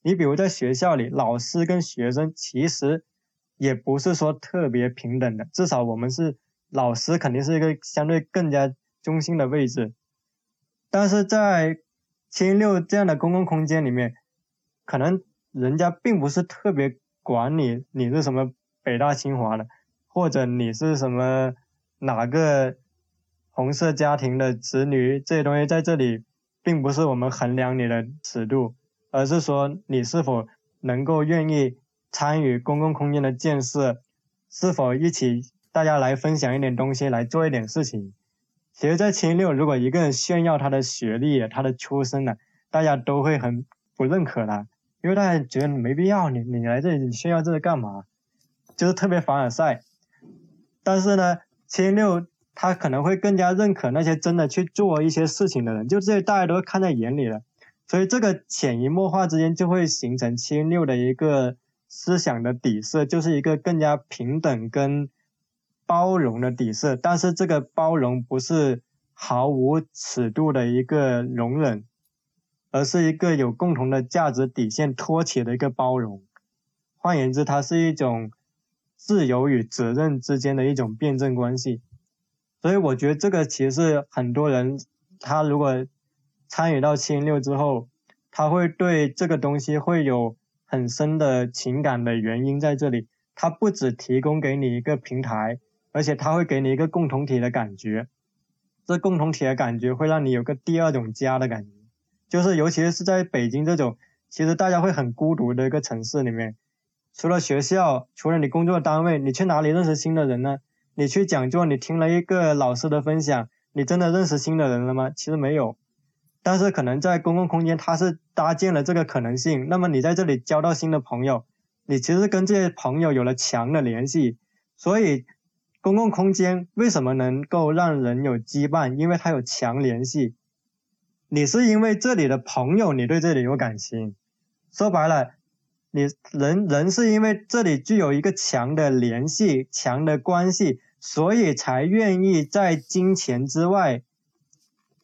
Speaker 1: 你比如在学校里，老师跟学生其实也不是说特别平等的，至少我们是老师，肯定是一个相对更加中心的位置。但是在七零六这样的公共空间里面，可能人家并不是特别管你，你是什么北大清华的，或者你是什么哪个红色家庭的子女，这些东西在这里并不是我们衡量你的尺度。而是说你是否能够愿意参与公共空间的建设，是否一起大家来分享一点东西，来做一点事情。其实，在七六，如果一个人炫耀他的学历、他的出身呢，大家都会很不认可他，因为大家觉得没必要，你你来这里你炫耀这个干嘛？就是特别凡尔赛。但是呢，七六他可能会更加认可那些真的去做一些事情的人，就这大家都看在眼里了。所以这个潜移默化之间就会形成七零六的一个思想的底色，就是一个更加平等跟包容的底色。但是这个包容不是毫无尺度的一个容忍，而是一个有共同的价值底线托起的一个包容。换言之，它是一种自由与责任之间的一种辩证关系。所以我觉得这个其实很多人他如果。参与到七零六之后，他会对这个东西会有很深的情感的原因在这里。他不只提供给你一个平台，而且他会给你一个共同体的感觉。这共同体的感觉会让你有个第二种家的感觉。就是尤其是在北京这种其实大家会很孤独的一个城市里面，除了学校，除了你工作单位，你去哪里认识新的人呢？你去讲座，你听了一个老师的分享，你真的认识新的人了吗？其实没有。但是可能在公共空间，它是搭建了这个可能性。那么你在这里交到新的朋友，你其实跟这些朋友有了强的联系。所以，公共空间为什么能够让人有羁绊？因为它有强联系。你是因为这里的朋友，你对这里有感情。说白了，你人人是因为这里具有一个强的联系、强的关系，所以才愿意在金钱之外。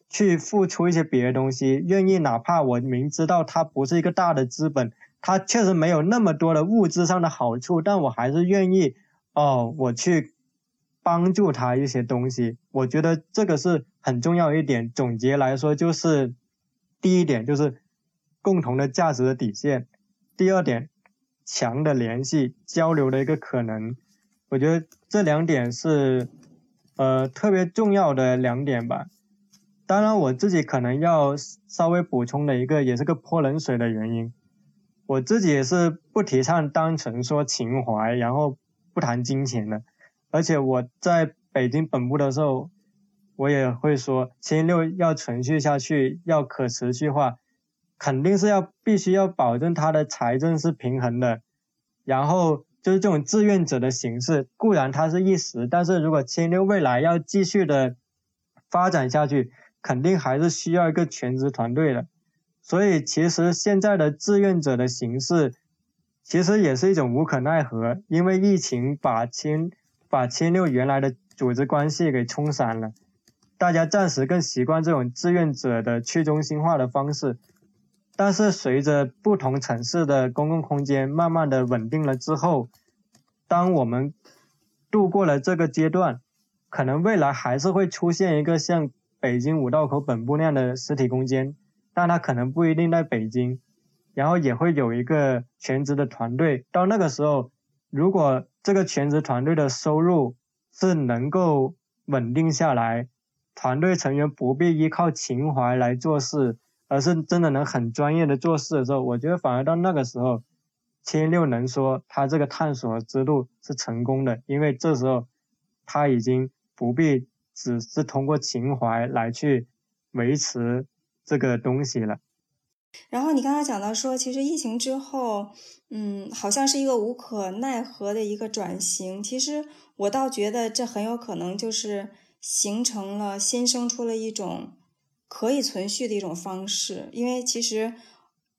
Speaker 1: 去付出一些别的东西，愿意哪怕我明知道它不是一个大的资本，它确实没有那么多的物质上的好处，但我还是愿意哦，我去帮助他一些东西。我觉得这个是很重要一点。总结来说，就是第一点就是共同的价值的底线，第二点强的联系交流的一个可能。我觉得这两点是呃特别重要的两点吧。当然，我自己可能要稍微补充的一个，也是个泼冷水的原因。我自己也是不提倡单纯说情怀，然后不谈金钱的。而且我在北京本部的时候，我也会说，七六要存续下去，要可持续化，肯定是要必须要保证它的财政是平衡的。然后就是这种志愿者的形式，固然它是一时，但是如果七六未来要继续的发展下去，肯定还是需要一个全职团队的，所以其实现在的志愿者的形式，其实也是一种无可奈何，因为疫情把千把千六原来的组织关系给冲散了，大家暂时更习惯这种志愿者的去中心化的方式，但是随着不同城市的公共空间慢慢的稳定了之后，当我们度过了这个阶段，可能未来还是会出现一个像。北京五道口本部那样的实体空间，但它可能不一定在北京，然后也会有一个全职的团队。到那个时候，如果这个全职团队的收入是能够稳定下来，团队成员不必依靠情怀来做事，而是真的能很专业的做事的时候，我觉得反而到那个时候，千六能说他这个探索之路是成功的，因为这时候他已经不必。只是通过情怀来去维持这个东西了。
Speaker 2: 然后你刚才讲到说，其实疫情之后，嗯，好像是一个无可奈何的一个转型。其实我倒觉得这很有可能就是形成了新生出了一种可以存续的一种方式。因为其实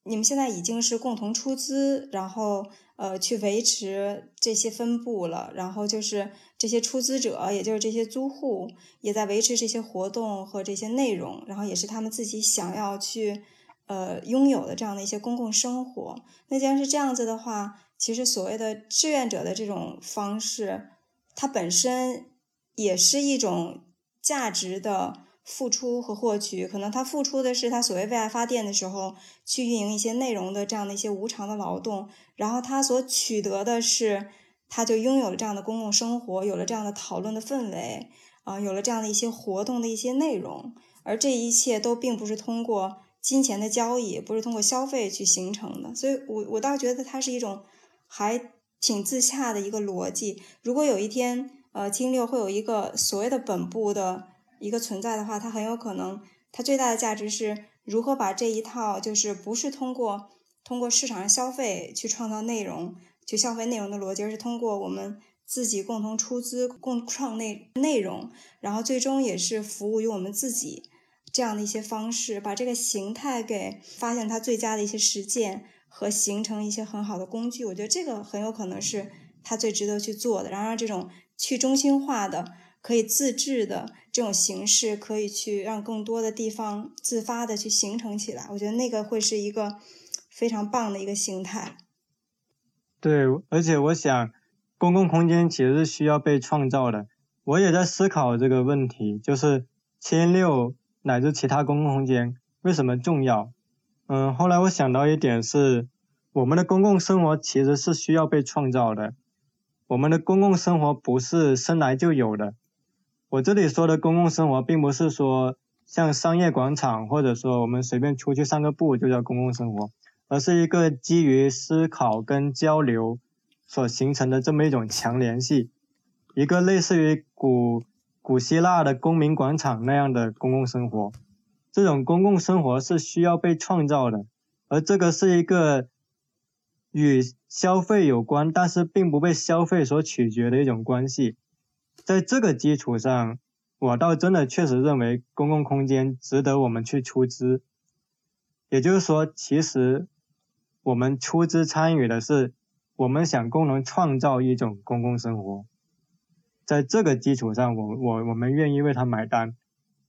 Speaker 2: 你们现在已经是共同出资，然后呃去维持这些分布了，然后就是这些出资者，也就是这些租户，也在维持这些活动和这些内容，然后也是他们自己想要去呃拥有的这样的一些公共生活。那既然是这样子的话，其实所谓的志愿者的这种方式，它本身也是一种价值的。付出和获取，可能他付出的是他所谓为爱发电的时候去运营一些内容的这样的一些无偿的劳动，然后他所取得的是，他就拥有了这样的公共生活，有了这样的讨论的氛围，啊，有了这样的一些活动的一些内容，而这一切都并不是通过金钱的交易，不是通过消费去形成的，所以我我倒觉得它是一种还挺自洽的一个逻辑。如果有一天，呃，金六会有一个所谓的本部的。一个存在的话，它很有可能，它最大的价值是如何把这一套，就是不是通过通过市场上消费去创造内容，去消费内容的逻辑，而是通过我们自己共同出资共创内内容，然后最终也是服务于我们自己这样的一些方式，把这个形态给发现它最佳的一些实践和形成一些很好的工具。我觉得这个很有可能是它最值得去做的，然后让这种去中心化的。可以自治的这种形式，可以去让更多的地方自发的去形成起来。我觉得那个会是一个非常棒的一个形态。
Speaker 1: 对，而且我想，公共空间其实是需要被创造的。我也在思考这个问题，就是千六乃至其他公共空间为什么重要？嗯，后来我想到一点是，我们的公共生活其实是需要被创造的。我们的公共生活不是生来就有的。我这里说的公共生活，并不是说像商业广场，或者说我们随便出去散个步就叫公共生活，而是一个基于思考跟交流所形成的这么一种强联系，一个类似于古古希腊的公民广场那样的公共生活。这种公共生活是需要被创造的，而这个是一个与消费有关，但是并不被消费所取决的一种关系。在这个基础上，我倒真的确实认为公共空间值得我们去出资。也就是说，其实我们出资参与的是，我们想共同创造一种公共生活。在这个基础上，我我我们愿意为他买单。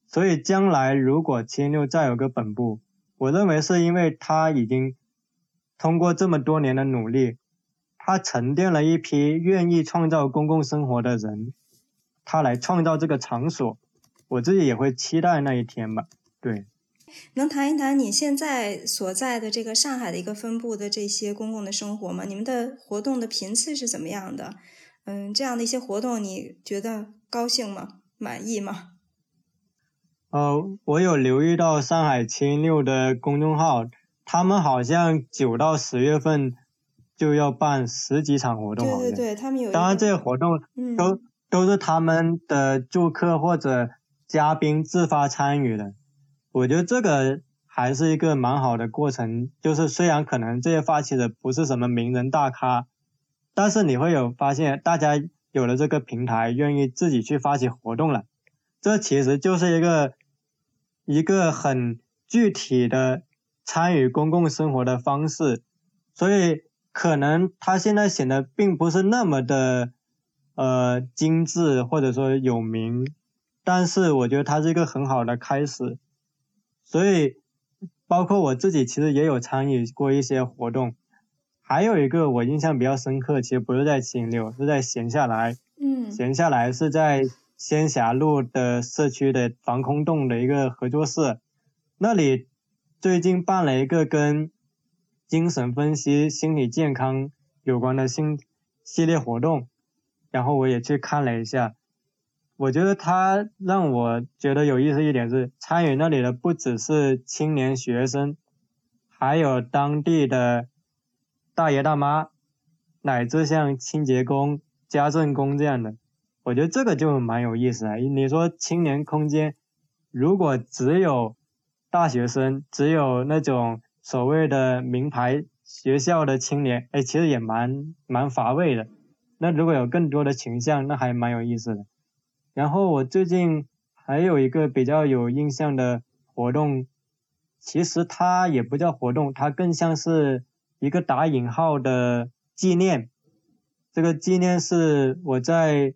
Speaker 1: 所以将来如果七六再有个本部，我认为是因为他已经通过这么多年的努力，他沉淀了一批愿意创造公共生活的人。他来创造这个场所，我自己也会期待那一天吧。对，
Speaker 2: 能谈一谈你现在所在的这个上海的一个分部的这些公共的生活吗？你们的活动的频次是怎么样的？嗯，这样的一些活动，你觉得高兴吗？满意吗？
Speaker 1: 呃，我有留意到上海七零六的公众号，他们好像九到十月份就要办十几场活动。
Speaker 2: 对对对，他们有。
Speaker 1: 当然，这些活动都。都是他们的住客或者嘉宾自发参与的，我觉得这个还是一个蛮好的过程。就是虽然可能这些发起的不是什么名人大咖，但是你会有发现，大家有了这个平台，愿意自己去发起活动了，这其实就是一个一个很具体的参与公共生活的方式。所以可能他现在显得并不是那么的。呃，精致或者说有名，但是我觉得它是一个很好的开始，所以包括我自己其实也有参与过一些活动，还有一个我印象比较深刻，其实不是在七零六，是在闲下来，
Speaker 2: 嗯，
Speaker 1: 闲下来是在仙霞路的社区的防空洞的一个合作社，那里最近办了一个跟精神分析、心理健康有关的新系列活动。然后我也去看了一下，我觉得他让我觉得有意思一点是，参与那里的不只是青年学生，还有当地的大爷大妈，乃至像清洁工、家政工这样的。我觉得这个就蛮有意思的。你说青年空间，如果只有大学生，只有那种所谓的名牌学校的青年，哎，其实也蛮蛮乏味的。那如果有更多的倾向，那还蛮有意思的。然后我最近还有一个比较有印象的活动，其实它也不叫活动，它更像是一个打引号的纪念。这个纪念是我在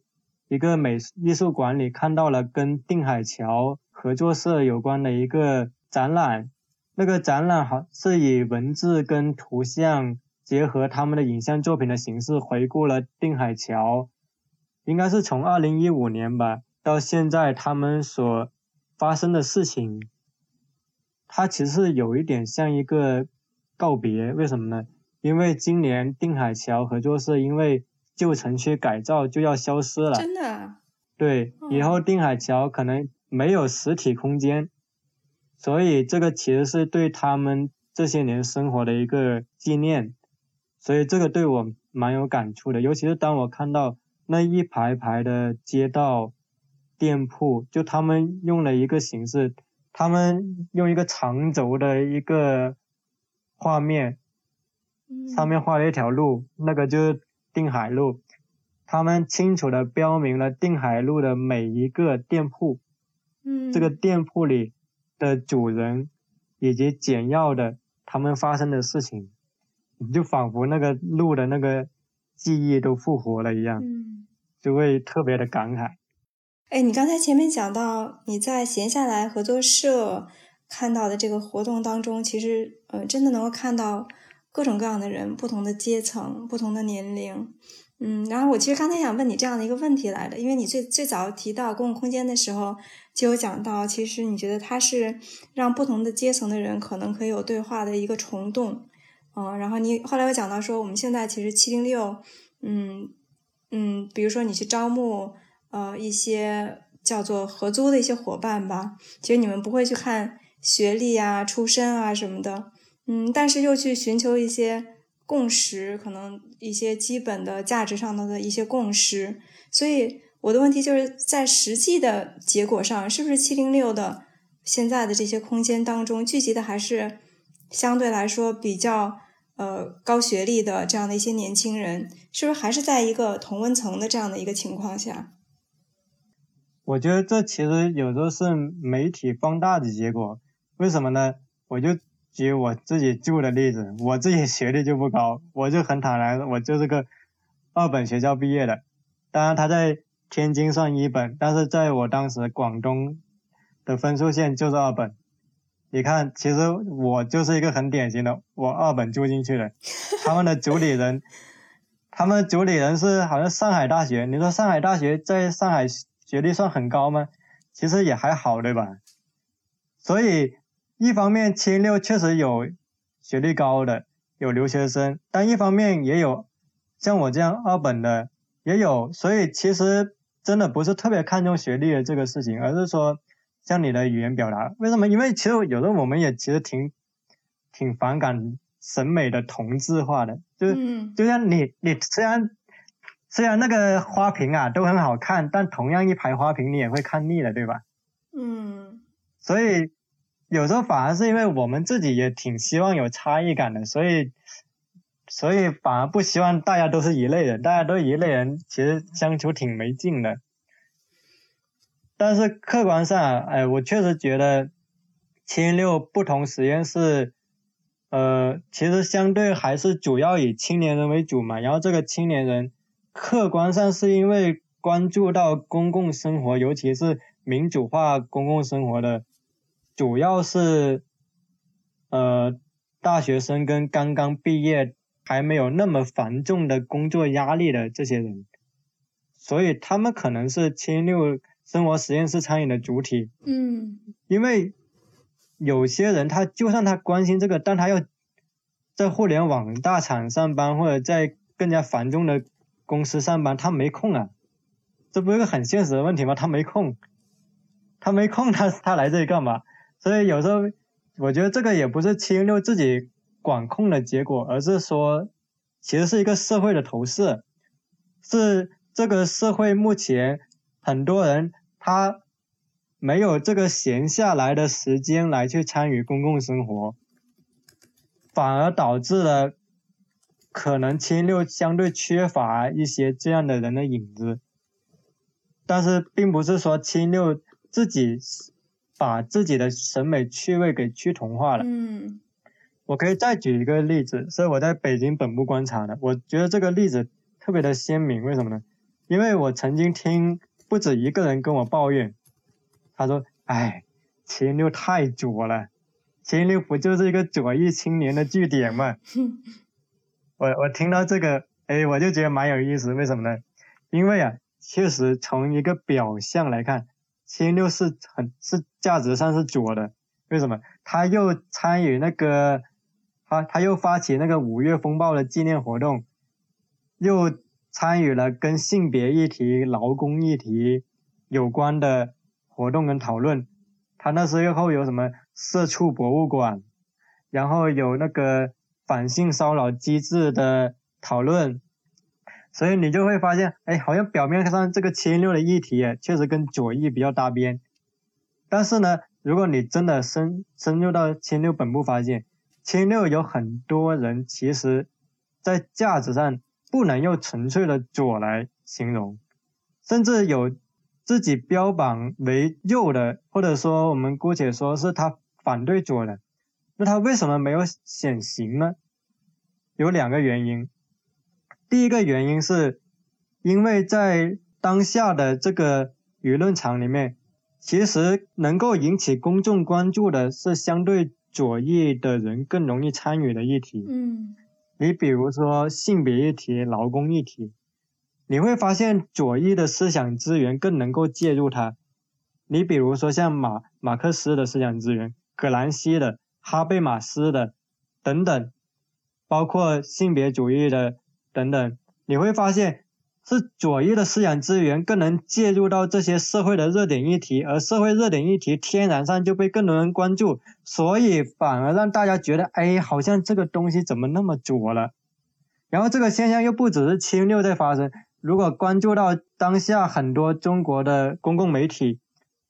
Speaker 1: 一个美艺术馆里看到了跟定海桥合作社有关的一个展览。那个展览好是以文字跟图像结合他们的影像作品的形式，回顾了定海桥，应该是从二零一五年吧到现在他们所发生的事情。它其实有一点像一个告别，为什么呢？因为今年定海桥合作社因为旧城区改造就要消失了。
Speaker 2: 真的？
Speaker 1: 对，以后定海桥可能没有实体空间。所以这个其实是对他们这些年生活的一个纪念，所以这个对我蛮有感触的。尤其是当我看到那一排排的街道、店铺，就他们用了一个形式，他们用一个长轴的一个画面，上面画了一条路，那个就是定海路，他们清楚的标明了定海路的每一个店铺，
Speaker 2: 嗯，
Speaker 1: 这个店铺里。的主人以及简要的他们发生的事情，你就仿佛那个路的那个记忆都复活了一样，就会特别的感慨。
Speaker 2: 哎，你刚才前面讲到你在闲下来合作社看到的这个活动当中，其实呃真的能够看到各种各样的人，不同的阶层，不同的年龄。嗯，然后我其实刚才想问你这样的一个问题来的，因为你最最早提到公共空间的时候，就有讲到，其实你觉得它是让不同的阶层的人可能可以有对话的一个虫洞，嗯，然后你后来又讲到说，我们现在其实七零六，嗯嗯，比如说你去招募呃一些叫做合租的一些伙伴吧，其实你们不会去看学历啊、出身啊什么的，嗯，但是又去寻求一些。共识可能一些基本的价值上的的一些共识，所以我的问题就是在实际的结果上，是不是七零六的现在的这些空间当中聚集的还是相对来说比较呃高学历的这样的一些年轻人，是不是还是在一个同温层的这样的一个情况下？
Speaker 1: 我觉得这其实有时候是媒体放大的结果，为什么呢？我就。举我自己住的例子，我自己学历就不高，我就很坦然，我就是个二本学校毕业的。当然他在天津算一本，但是在我当时广东的分数线就是二本。你看，其实我就是一个很典型的，我二本住进去的。他们的主理人，他们主理人是好像上海大学。你说上海大学在上海学历算很高吗？其实也还好，对吧？所以。一方面，七六确实有学历高的，有留学生，但一方面也有像我这样二本的，也有。所以其实真的不是特别看重学历的这个事情，而是说像你的语言表达。为什么？因为其实有时候我们也其实挺挺反感审美的同质化的，就是就像你你虽然虽然那个花瓶啊都很好看，但同样一排花瓶你也会看腻的，对吧？
Speaker 2: 嗯。
Speaker 1: 所以。有时候反而是因为我们自己也挺希望有差异感的，所以，所以反而不希望大家都是一类人，大家都一类人，其实相处挺没劲的。但是客观上，哎，我确实觉得七六不同实验室，呃，其实相对还是主要以青年人为主嘛。然后这个青年人，客观上是因为关注到公共生活，尤其是民主化公共生活的。主要是，呃，大学生跟刚刚毕业还没有那么繁重的工作压力的这些人，所以他们可能是七六生活实验室餐饮的主体。
Speaker 2: 嗯，
Speaker 1: 因为有些人他就算他关心这个，但他要在互联网大厂上班或者在更加繁重的公司上班，他没空啊，这不是个很现实的问题吗？他没空，他没空，他他来这里干嘛？所以有时候，我觉得这个也不是七六自己管控的结果，而是说，其实是一个社会的投射，是这个社会目前很多人他没有这个闲下来的时间来去参与公共生活，反而导致了可能七六相对缺乏一些这样的人的影子，但是并不是说七六自己。把自己的审美趣味给趋同化了，
Speaker 2: 嗯，
Speaker 1: 我可以再举一个例子，是我在北京本部观察的，我觉得这个例子特别的鲜明。为什么呢？因为我曾经听不止一个人跟我抱怨，他说：“哎，七零六太左了，七零六不就是一个左翼青年的据点吗？”我我听到这个，哎，我就觉得蛮有意思。为什么呢？因为啊，确实从一个表象来看，七零六是很是价值上是左的。为什么？他又参与那个，他他又发起那个五月风暴的纪念活动，又参与了跟性别议题、劳工议题有关的活动跟讨论。他那时候有什么社畜博物馆，然后有那个反性骚扰机制的讨论。所以你就会发现，哎，好像表面上这个七零六的议题确实跟左翼比较搭边，但是呢，如果你真的深深入到七零六本部，发现七零六有很多人其实，在价值上不能用纯粹的左来形容，甚至有自己标榜为右的，或者说我们姑且说是他反对左的，那他为什么没有显形呢？有两个原因。第一个原因是，因为在当下的这个舆论场里面，其实能够引起公众关注的是相对左翼的人更容易参与的议题。
Speaker 2: 嗯，
Speaker 1: 你比如说性别议题、劳工议题，你会发现左翼的思想资源更能够介入它。你比如说像马马克思的思想资源、葛兰西的、哈贝马斯的等等，包括性别主义的。等等，你会发现是左翼的思想资源更能介入到这些社会的热点议题，而社会热点议题天然上就被更多人关注，所以反而让大家觉得，哎，好像这个东西怎么那么左了？然后这个现象又不只是清六在发生，如果关注到当下很多中国的公共媒体，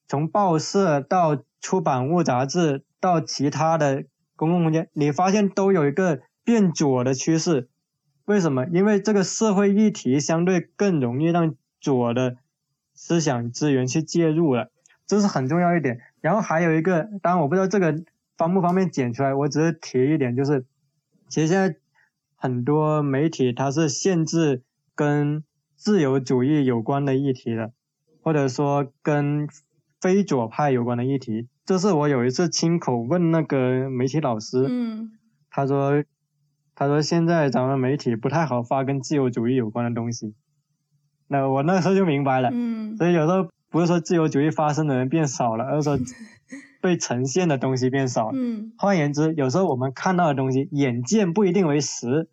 Speaker 1: 从报社到出版物杂志到其他的公共空间，你发现都有一个变左的趋势。为什么？因为这个社会议题相对更容易让左的思想资源去介入了，这是很重要一点。然后还有一个，当然我不知道这个方不方便剪出来，我只是提一点，就是其实现在很多媒体它是限制跟自由主义有关的议题的，或者说跟非左派有关的议题。这是我有一次亲口问那个媒体老师，
Speaker 2: 嗯，
Speaker 1: 他说。他说：“现在咱们媒体不太好发跟自由主义有关的东西。”那我那时候就明白了。
Speaker 2: 嗯。
Speaker 1: 所以有时候不是说自由主义发生的人变少了，而是说被呈现的东西变少了。
Speaker 2: 嗯。
Speaker 1: 换言之，有时候我们看到的东西，眼见不一定为实。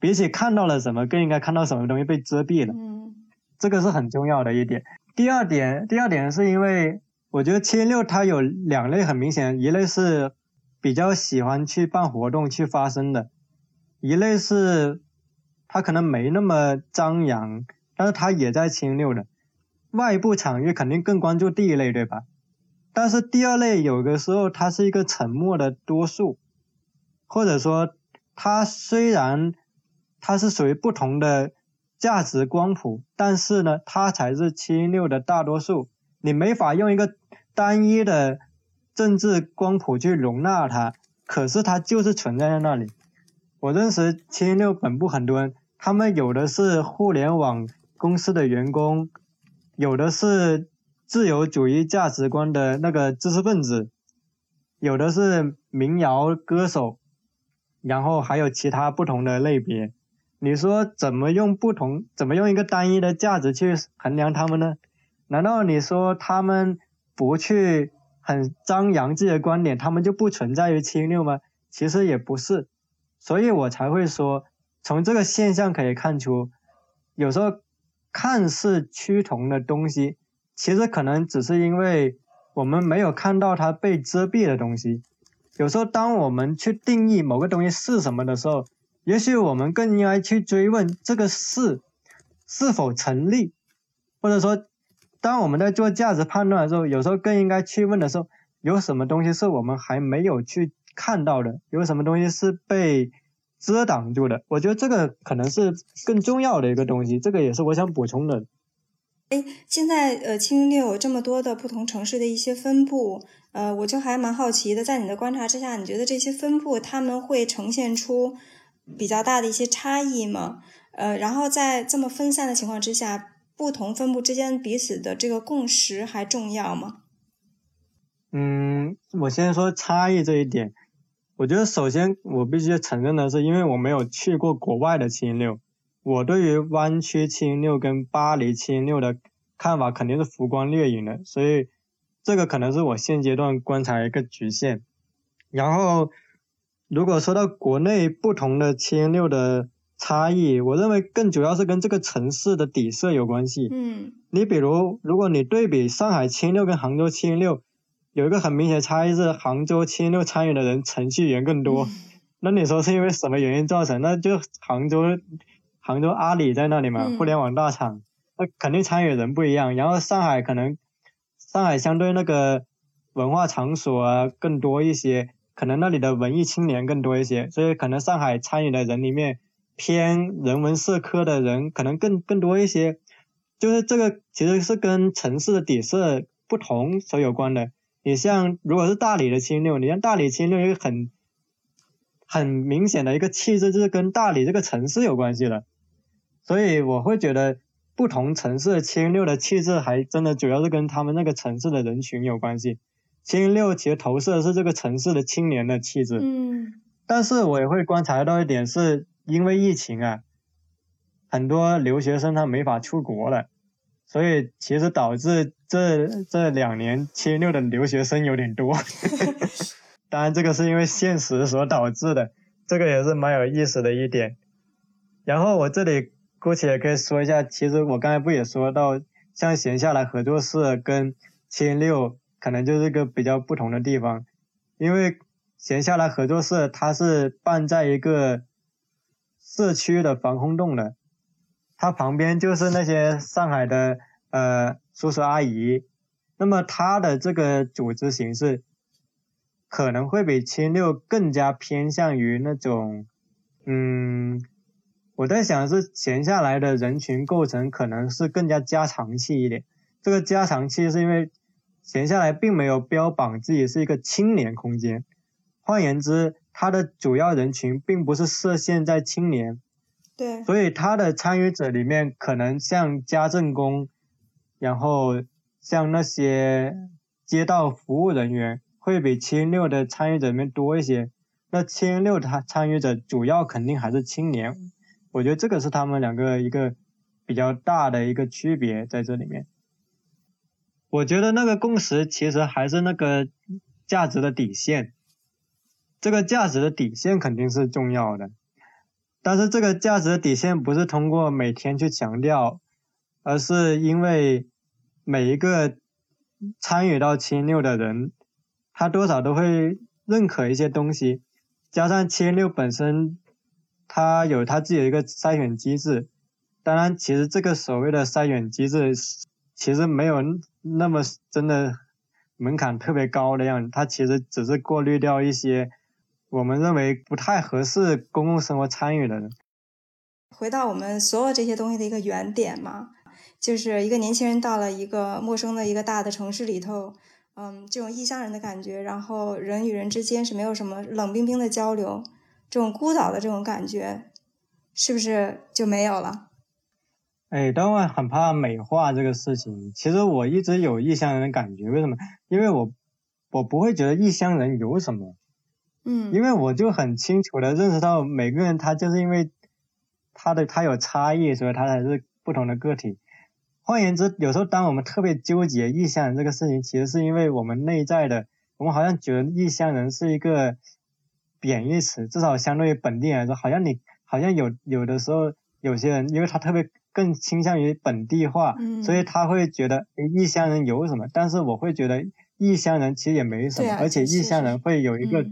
Speaker 1: 比起看到了什么，更应该看到什么东西被遮蔽了。
Speaker 2: 嗯。
Speaker 1: 这个是很重要的一点。第二点，第二点是因为我觉得七六它有两类很明显，一类是。比较喜欢去办活动去发声的，一类是，他可能没那么张扬，但是他也在清六的，外部场域肯定更关注第一类，对吧？但是第二类有的时候他是一个沉默的多数，或者说他虽然他是属于不同的价值光谱，但是呢，他才是七六的大多数，你没法用一个单一的。政治光谱去容纳它，可是它就是存在在那里。我认识七零六本部很多人，他们有的是互联网公司的员工，有的是自由主义价值观的那个知识分子，有的是民谣歌手，然后还有其他不同的类别。你说怎么用不同，怎么用一个单一的价值去衡量他们呢？难道你说他们不去？很张扬自己的观点，他们就不存在于七六吗？其实也不是，所以我才会说，从这个现象可以看出，有时候看似趋同的东西，其实可能只是因为我们没有看到它被遮蔽的东西。有时候，当我们去定义某个东西是什么的时候，也许我们更应该去追问这个是是否成立，或者说。当我们在做价值判断的时候，有时候更应该去问的时候，有什么东西是我们还没有去看到的？有什么东西是被遮挡住的？我觉得这个可能是更重要的一个东西，这个也是我想补充的。
Speaker 2: 哎，现在呃，七零六有这么多的不同城市的一些分布，呃，我就还蛮好奇的，在你的观察之下，你觉得这些分布他们会呈现出比较大的一些差异吗？呃，然后在这么分散的情况之下，不同分布之间彼此的这个共识还重要吗？
Speaker 1: 嗯，我先说差异这一点，我觉得首先我必须承认的是，因为我没有去过国外的七零六。我对于湾区七零六跟巴黎七零六的看法肯定是浮光掠影的，所以这个可能是我现阶段观察一个局限。然后，如果说到国内不同的七零六的差异，我认为更主要是跟这个城市的底色有关系。
Speaker 2: 嗯，
Speaker 1: 你比如，如果你对比上海七零六跟杭州七零六，有一个很明显的差异是杭州七零六参与的人程序员更多。那你说是因为什么原因造成？那就杭州。杭州阿里在那里嘛，互联网大厂，那肯定参与人不一样。然后上海可能，上海相对那个文化场所啊更多一些，可能那里的文艺青年更多一些，所以可能上海参与的人里面偏人文社科的人可能更更多一些。就是这个其实是跟城市的底色不同所有关的。你像如果是大理的青六，你像大理青六一个很很明显的一个气质，就是跟大理这个城市有关系的。所以我会觉得，不同城市的七零六的气质，还真的主要是跟他们那个城市的人群有关系。七零六其实投射的是这个城市的青年的气质。
Speaker 2: 嗯。
Speaker 1: 但是我也会观察到一点，是因为疫情啊，很多留学生他没法出国了，所以其实导致这这两年七零六的留学生有点多。当然，这个是因为现实所导致的，这个也是蛮有意思的一点。然后我这里。姑且也可以说一下，其实我刚才不也说到，像闲下来合作社跟七零六可能就是个比较不同的地方，因为闲下来合作社它是办在一个社区的防空洞的，它旁边就是那些上海的呃叔叔阿姨，那么它的这个组织形式可能会比七六更加偏向于那种嗯。我在想是闲下来的人群构成可能是更加加长期一点。这个加长期是因为闲下来并没有标榜自己是一个青年空间，换言之，它的主要人群并不是设限在青年。
Speaker 2: 对。
Speaker 1: 所以它的参与者里面可能像家政工，然后像那些街道服务人员会比七零六的参与者里面多一些。那七零六它参与者主要肯定还是青年。我觉得这个是他们两个一个比较大的一个区别在这里面。我觉得那个共识其实还是那个价值的底线，这个价值的底线肯定是重要的，但是这个价值的底线不是通过每天去强调，而是因为每一个参与到七六的人，他多少都会认可一些东西，加上七六本身。它有它自己的一个筛选机制，当然，其实这个所谓的筛选机制，其实没有那么真的门槛特别高的样子，它其实只是过滤掉一些我们认为不太合适公共生活参与的人。
Speaker 2: 回到我们所有这些东西的一个原点嘛，就是一个年轻人到了一个陌生的一个大的城市里头，嗯，这种异乡人的感觉，然后人与人之间是没有什么冷冰冰的交流。这种孤岛的这种感觉，是不是就没有了？
Speaker 1: 哎，但我很怕美化这个事情。其实我一直有异乡人的感觉，为什么？因为我我不会觉得异乡人有什么，
Speaker 2: 嗯，
Speaker 1: 因为我就很清楚的认识到每个人他就是因为他的他有差异，所以他才是不同的个体。换言之，有时候当我们特别纠结异乡人这个事情，其实是因为我们内在的，我们好像觉得异乡人是一个。贬义词，至少相对于本地来说，好像你好像有有的时候有些人，因为他特别更倾向于本地化，所以他会觉得异乡人有什么？但是我会觉得异乡人其实也没什么，而且异乡人会有一个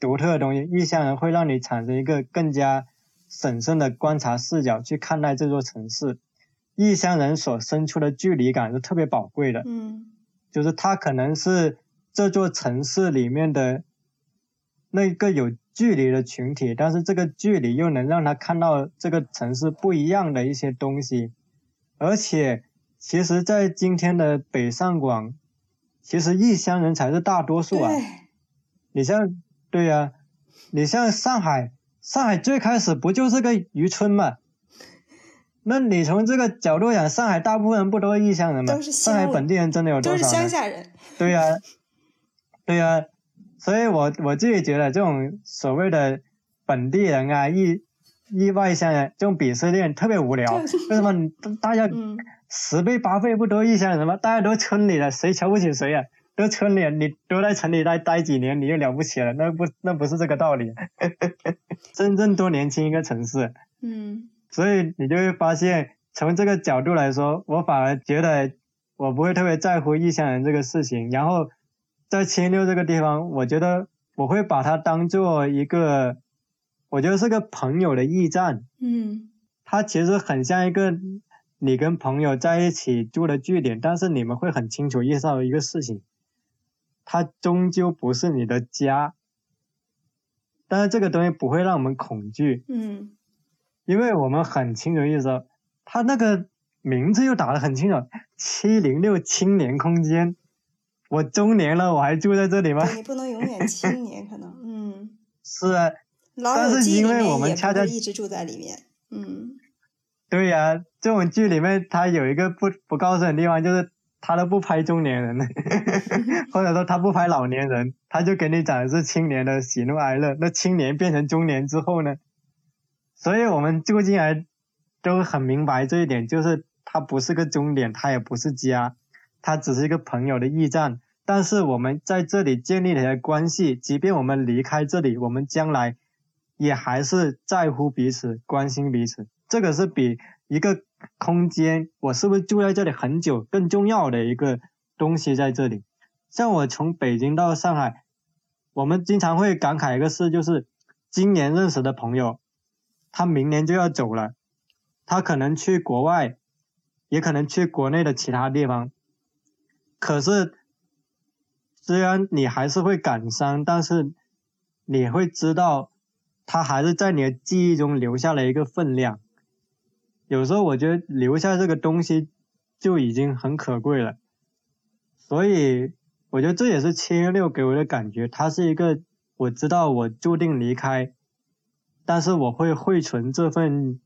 Speaker 1: 独特的东西，异乡人会让你产生一个更加审慎的观察视角去看待这座城市。异乡人所生出的距离感是特别宝贵的，
Speaker 2: 嗯，
Speaker 1: 就是他可能是这座城市里面的。那个有距离的群体，但是这个距离又能让他看到这个城市不一样的一些东西，而且其实，在今天的北上广，其实异乡人才是大多数啊。你像，对呀、你像上海，上海最开始不就是个渔村嘛？那你从这个角度讲，上海大部分人不都是异乡人吗？
Speaker 2: 都是
Speaker 1: 上海本地人真的有多
Speaker 2: 都是
Speaker 1: 少？
Speaker 2: 乡下人。
Speaker 1: 对呀、对呀、所以我我自己觉得这种所谓的本地人啊、异异外乡人这种鄙视链特别无聊。为什么 大家
Speaker 2: 嗯，
Speaker 1: 十倍八倍不都异乡人吗？大家都村里的，谁瞧不起谁呀、都村里，你都在城里待待几年，你就了不起了？那不那不是这个道理。真正多年轻一个城市，
Speaker 2: 嗯，
Speaker 1: 所以你就会发现，从这个角度来说，我反而觉得我不会特别在乎异乡人这个事情。然后在七六这个地方，我觉得我会把它当做一个，我觉得是个朋友的驿站。
Speaker 2: 嗯，
Speaker 1: 它其实很像一个你跟朋友在一起住的据点，但是你们会很清楚意识到一个事情，它终究不是你的家。但是这个东西不会让我们恐惧，
Speaker 2: 嗯，
Speaker 1: 因为我们很清楚意识到，它那个名字又打得很清楚，七零六青年空间。我中年了，我还住在这里吗？
Speaker 2: 你不能永远青年，可能，嗯，
Speaker 1: 是啊，但是因为我们恰恰
Speaker 2: 一直住在里面。嗯，
Speaker 1: 对呀、这种剧里面它有一个不不告诉你的地方，就是他都不拍中年人，或者说他不拍老年人，他就给你讲的是青年的喜怒哀乐。那青年变成中年之后呢？所以我们住进来都很明白这一点，就是它不是个终点，它也不是家，它只是一个朋友的驿站。但是我们在这里建立了关系，即便我们离开这里，我们将来也还是在乎彼此、关心彼此。这个是比一个空间，我是不是住在这里很久更重要的一个东西在这里。像我从北京到上海，我们经常会感慨一个事，就是今年认识的朋友，他明年就要走了，他可能去国外，也可能去国内的其他地方。可是，虽然你还是会感伤，但是你会知道，他还是在你的记忆中留下了一个分量。有时候我觉得留下这个东西就已经很可贵了，所以我觉得这也是七月六给我的感觉，它是一个我知道我注定离开，但是我会汇存这份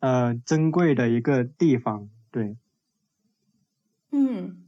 Speaker 1: 呃珍贵的一个地方，对。
Speaker 2: 嗯，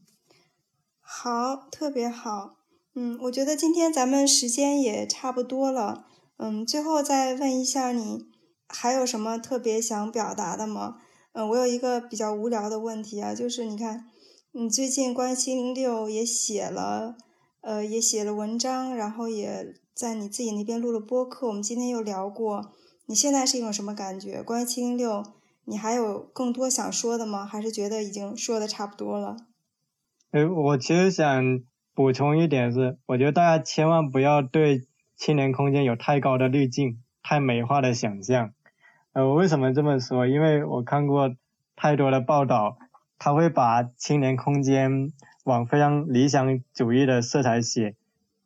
Speaker 2: 好，特别好。嗯，我觉得今天咱们时间也差不多了。嗯，最后再问一下你，还有什么特别想表达的吗？嗯，我有一个比较无聊的问题啊，就是你看，你最近关于七零六也写了，呃，也写了文章，然后也在你自己那边录了播客。我们今天又聊过，你现在是一种什么感觉？关于七零六，你还有更多想说的吗？还是觉得已经说的差不多了？
Speaker 1: 哎，我其实想补充一点是，我觉得大家千万不要对青年空间有太高的滤镜、太美化的想象。呃，我为什么这么说？因为我看过太多的报道，他会把青年空间往非常理想主义的色彩写，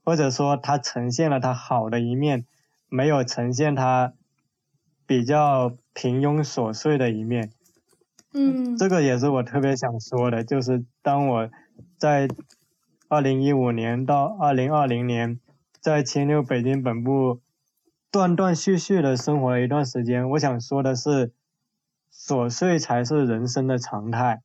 Speaker 1: 或者说它呈现了它好的一面，没有呈现它比较平庸琐碎的一面。
Speaker 2: 嗯，
Speaker 1: 这个也是我特别想说的，就是当我在二零一五年到二零二零年在七六北京本部断断续续的生活了一段时间，我想说的是，琐碎才是人生的常态。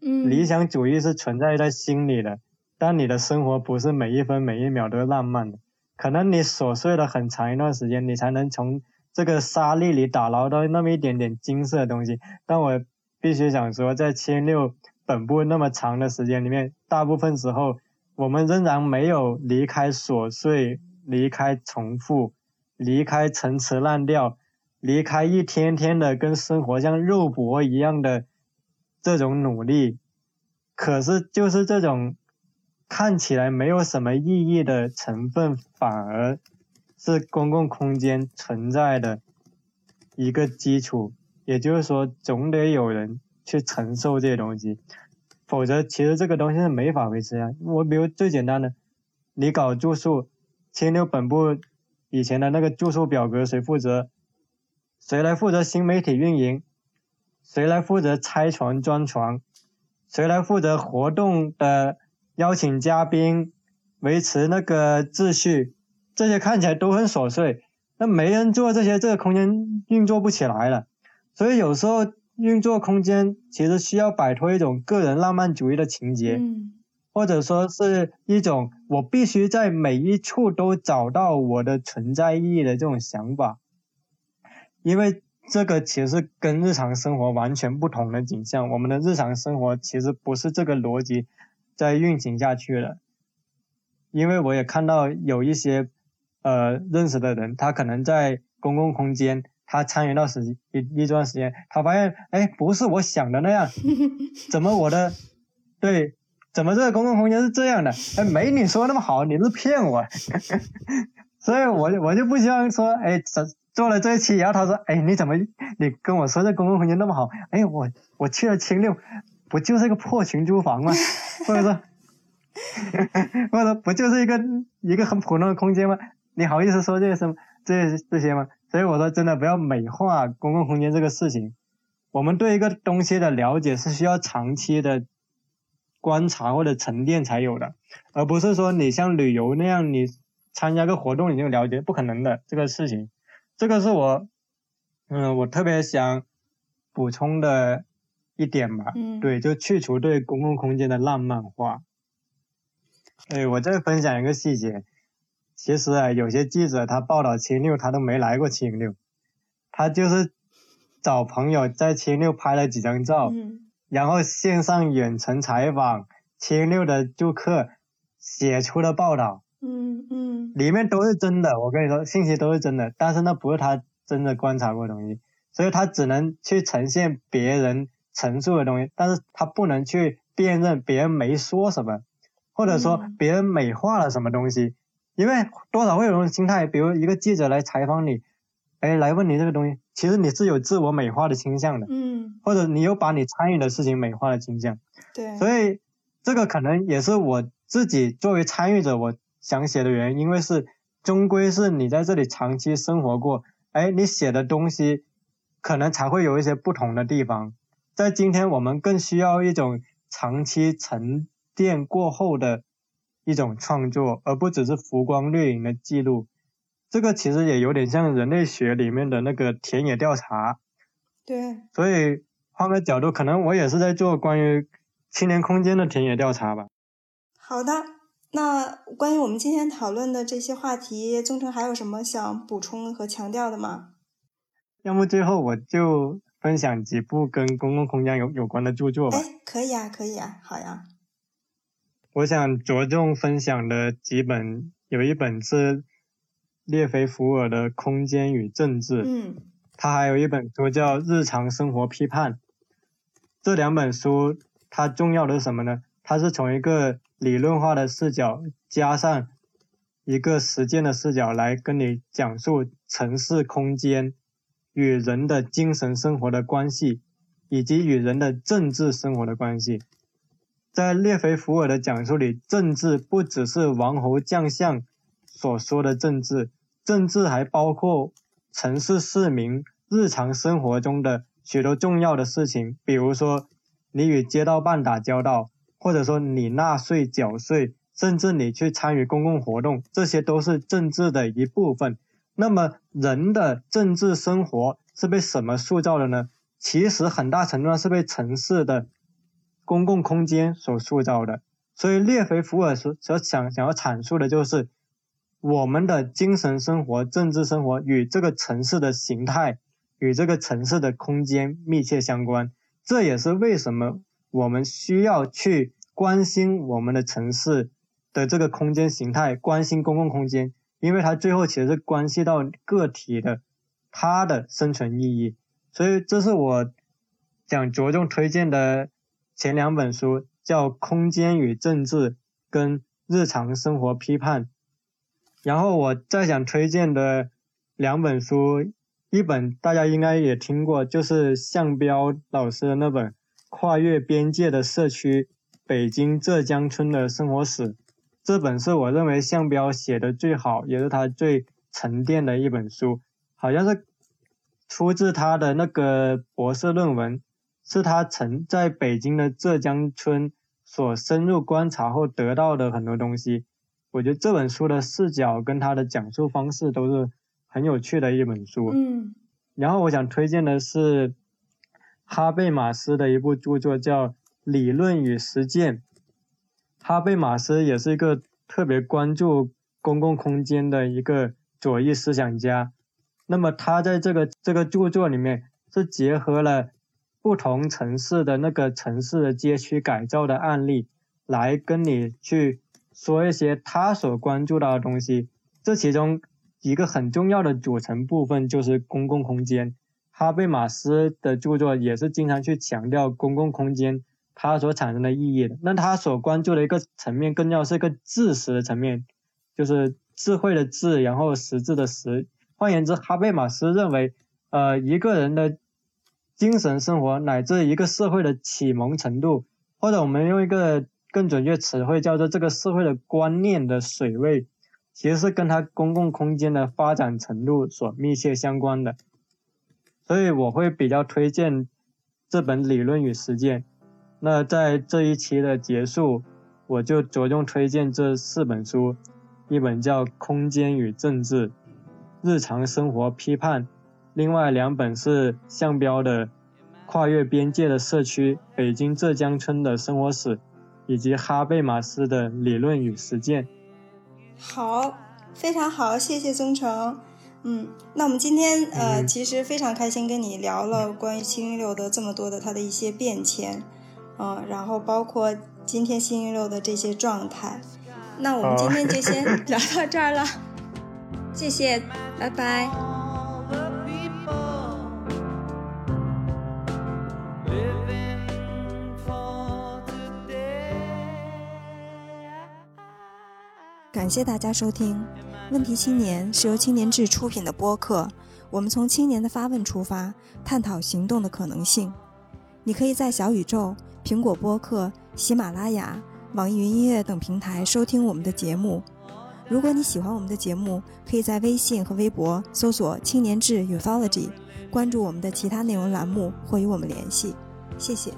Speaker 2: 嗯，
Speaker 1: 理想主义是存在在心里的，但你的生活不是每一分每一秒都浪漫的。可能你琐碎了很长一段时间，你才能从这个沙粒里打捞到那么一点点金色的东西。但我必须想说，在千六本部那么长的时间里面，大部分时候我们仍然没有离开琐碎，离开重复，离开陈词滥调，离开一天天的跟生活像肉搏一样的这种努力。可是就是这种看起来没有什么意义的成分，反而是公共空间存在的一个基础。也就是说，总得有人去承受这些东西，否则其实这个东西是没法维持啊。我比如最简单的，你搞住宿，千六本部以前的那个住宿表格谁负责？谁来负责新媒体运营？谁来负责拆床装床？谁来负责活动的邀请嘉宾，维持那个秩序，这些看起来都很琐碎。那没人做这些，这个空间运作不起来了。所以有时候运作空间其实需要摆脱一种个人浪漫主义的情节，或者说是一种我必须在每一处都找到我的存在意义的这种想法，因为这个其实跟日常生活完全不同的景象。我们的日常生活其实不是这个逻辑在运行下去的，因为我也看到有一些呃认识的人，他可能在公共空间。他参与到时一一段时间，他发现，哎，不是我想的那样，怎么我的，对，怎么这个公共空间是这样的？哎，没你说那么好，你是骗我，所以我我就不希望说，哎，做做了这一期，然后他说，哎，你怎么你跟我说这公共空间那么好？哎，我我去了清六，不就是一个破群租房吗？或者说，或者不就是一个一个很普通的空间吗？你好意思说这些什么这这些吗？所以我说，真的不要美化公共空间这个事情。我们对一个东西的了解是需要长期的观察或者沉淀才有的，而不是说你像旅游那样，你参加个活动你就了解，不可能的这个事情。这个是我，嗯，我特别想补充的一点吧。
Speaker 2: 嗯。
Speaker 1: 对，就去除对公共空间的浪漫化。哎，我再分享一个细节。其实啊，有些记者他报道青六，他都没来过青六，他就是找朋友在青六拍了几张照，然后线上远程采访青六的住客，写出了报道，
Speaker 2: 嗯嗯，
Speaker 1: 里面都是真的，我跟你说，信息都是真的，但是那不是他真的观察过的东西，所以他只能去呈现别人陈述的东西，但是他不能去辨认别人没说什么，或者说别人美化了什么东西。因为多少会有种心态，比如一个记者来采访你，哎，来问你这个东西，其实你是有自我美化的倾向的，
Speaker 2: 嗯，
Speaker 1: 或者你有把你参与的事情美化的倾向，
Speaker 2: 对，
Speaker 1: 所以这个可能也是我自己作为参与者我想写的原因，因为是终归是你在这里长期生活过，哎，你写的东西可能才会有一些不同的地方，在今天我们更需要一种长期沉淀过后的。一种创作，而不只是浮光掠影的记录。这个其实也有点像人类学里面的那个田野调查。
Speaker 2: 对。
Speaker 1: 所以换个角度，可能我也是在做关于青年空间的田野调查吧。
Speaker 2: 好的，那关于我们今天讨论的这些话题，宗成还有什么想补充和强调的吗？
Speaker 1: 要么最后我就分享几部跟公共空间有有关的著作吧。
Speaker 2: 哎，可以啊，可以啊，好呀。
Speaker 1: 我想着重分享的几本，有一本是列菲福尔的《空间与政治》，
Speaker 2: 嗯，
Speaker 1: 他还有一本书叫《日常生活批判》。这两本书，它重要的是什么呢？它是从一个理论化的视角，加上一个实践的视角来跟你讲述城市空间与人的精神生活的关系，以及与人的政治生活的关系。在列菲福尔的讲述里，政治不只是王侯将相所说的政治，政治还包括城市市民日常生活中的许多重要的事情，比如说你与街道办打交道，或者说你纳税缴税，甚至你去参与公共活动，这些都是政治的一部分。那么人的政治生活是被什么塑造的呢？其实很大程度上是被城市的。公共空间所塑造的，所以列菲福尔所所想想要阐述的就是我们的精神生活、政治生活与这个城市的形态与这个城市的空间密切相关。这也是为什么我们需要去关心我们的城市的这个空间形态，关心公共空间，因为它最后其实是关系到个体的它的生存意义。所以这是我想着重推荐的。前两本书叫《空间与政治》跟《日常生活批判》，然后我再想推荐的两本书，一本大家应该也听过，就是向彪老师的那本《跨越边界的社区：北京浙江村的生活史》。这本是我认为向彪写的最好，也是他最沉淀的一本书，好像是出自他的那个博士论文。是他曾在北京的浙江村所深入观察后得到的很多东西。我觉得这本书的视角跟他的讲述方式都是很有趣的一本书。
Speaker 2: 嗯，
Speaker 1: 然后我想推荐的是哈贝马斯的一部著作，叫《理论与实践》。哈贝马斯也是一个特别关注公共空间的一个左翼思想家。那么他在这个这个著作里面是结合了不同城市的那个城市的街区改造的案例，来跟你去说一些他所关注到的东西。这其中一个很重要的组成部分就是公共空间。哈贝马斯的著作也是经常去强调公共空间它所产生的意义的。那他所关注的一个层面，更要是一个知识的层面，就是智慧的智，然后实质的实。换言之，哈贝马斯认为，呃，一个人的精神生活乃至一个社会的启蒙程度，或者我们用一个更准确词汇叫做这个社会的观念的水位，其实是跟它公共空间的发展程度所密切相关的。所以我会比较推荐这本《理论与实践》。那在这一期的结束，我就着重推荐这四本书，一本叫《空间与政治》。日常生活批判，另外两本是向标的《跨越边界的社区：北京浙江村的生活史》，以及哈贝马斯的《理论与实践》。
Speaker 2: 好，非常好，谢谢宗成。嗯，那我们今天呃，其实非常开心跟你聊了关于七零六的这么多的它的一些变迁，嗯，然后包括今天七零六的这些状态。那我们今天就先聊到这儿了。谢谢，拜拜。感谢大家收听《问题青年》，是由青年志出品的播客。我们从青年的发问出发，探讨行动的可能性。你可以在小宇宙、苹果播客、喜马拉雅、网易云音乐等平台收听我们的节目。如果你喜欢我们的节目，可以在微信和微博搜索“青年志 Uthology”，关注我们的其他内容栏目或与我们联系。谢谢。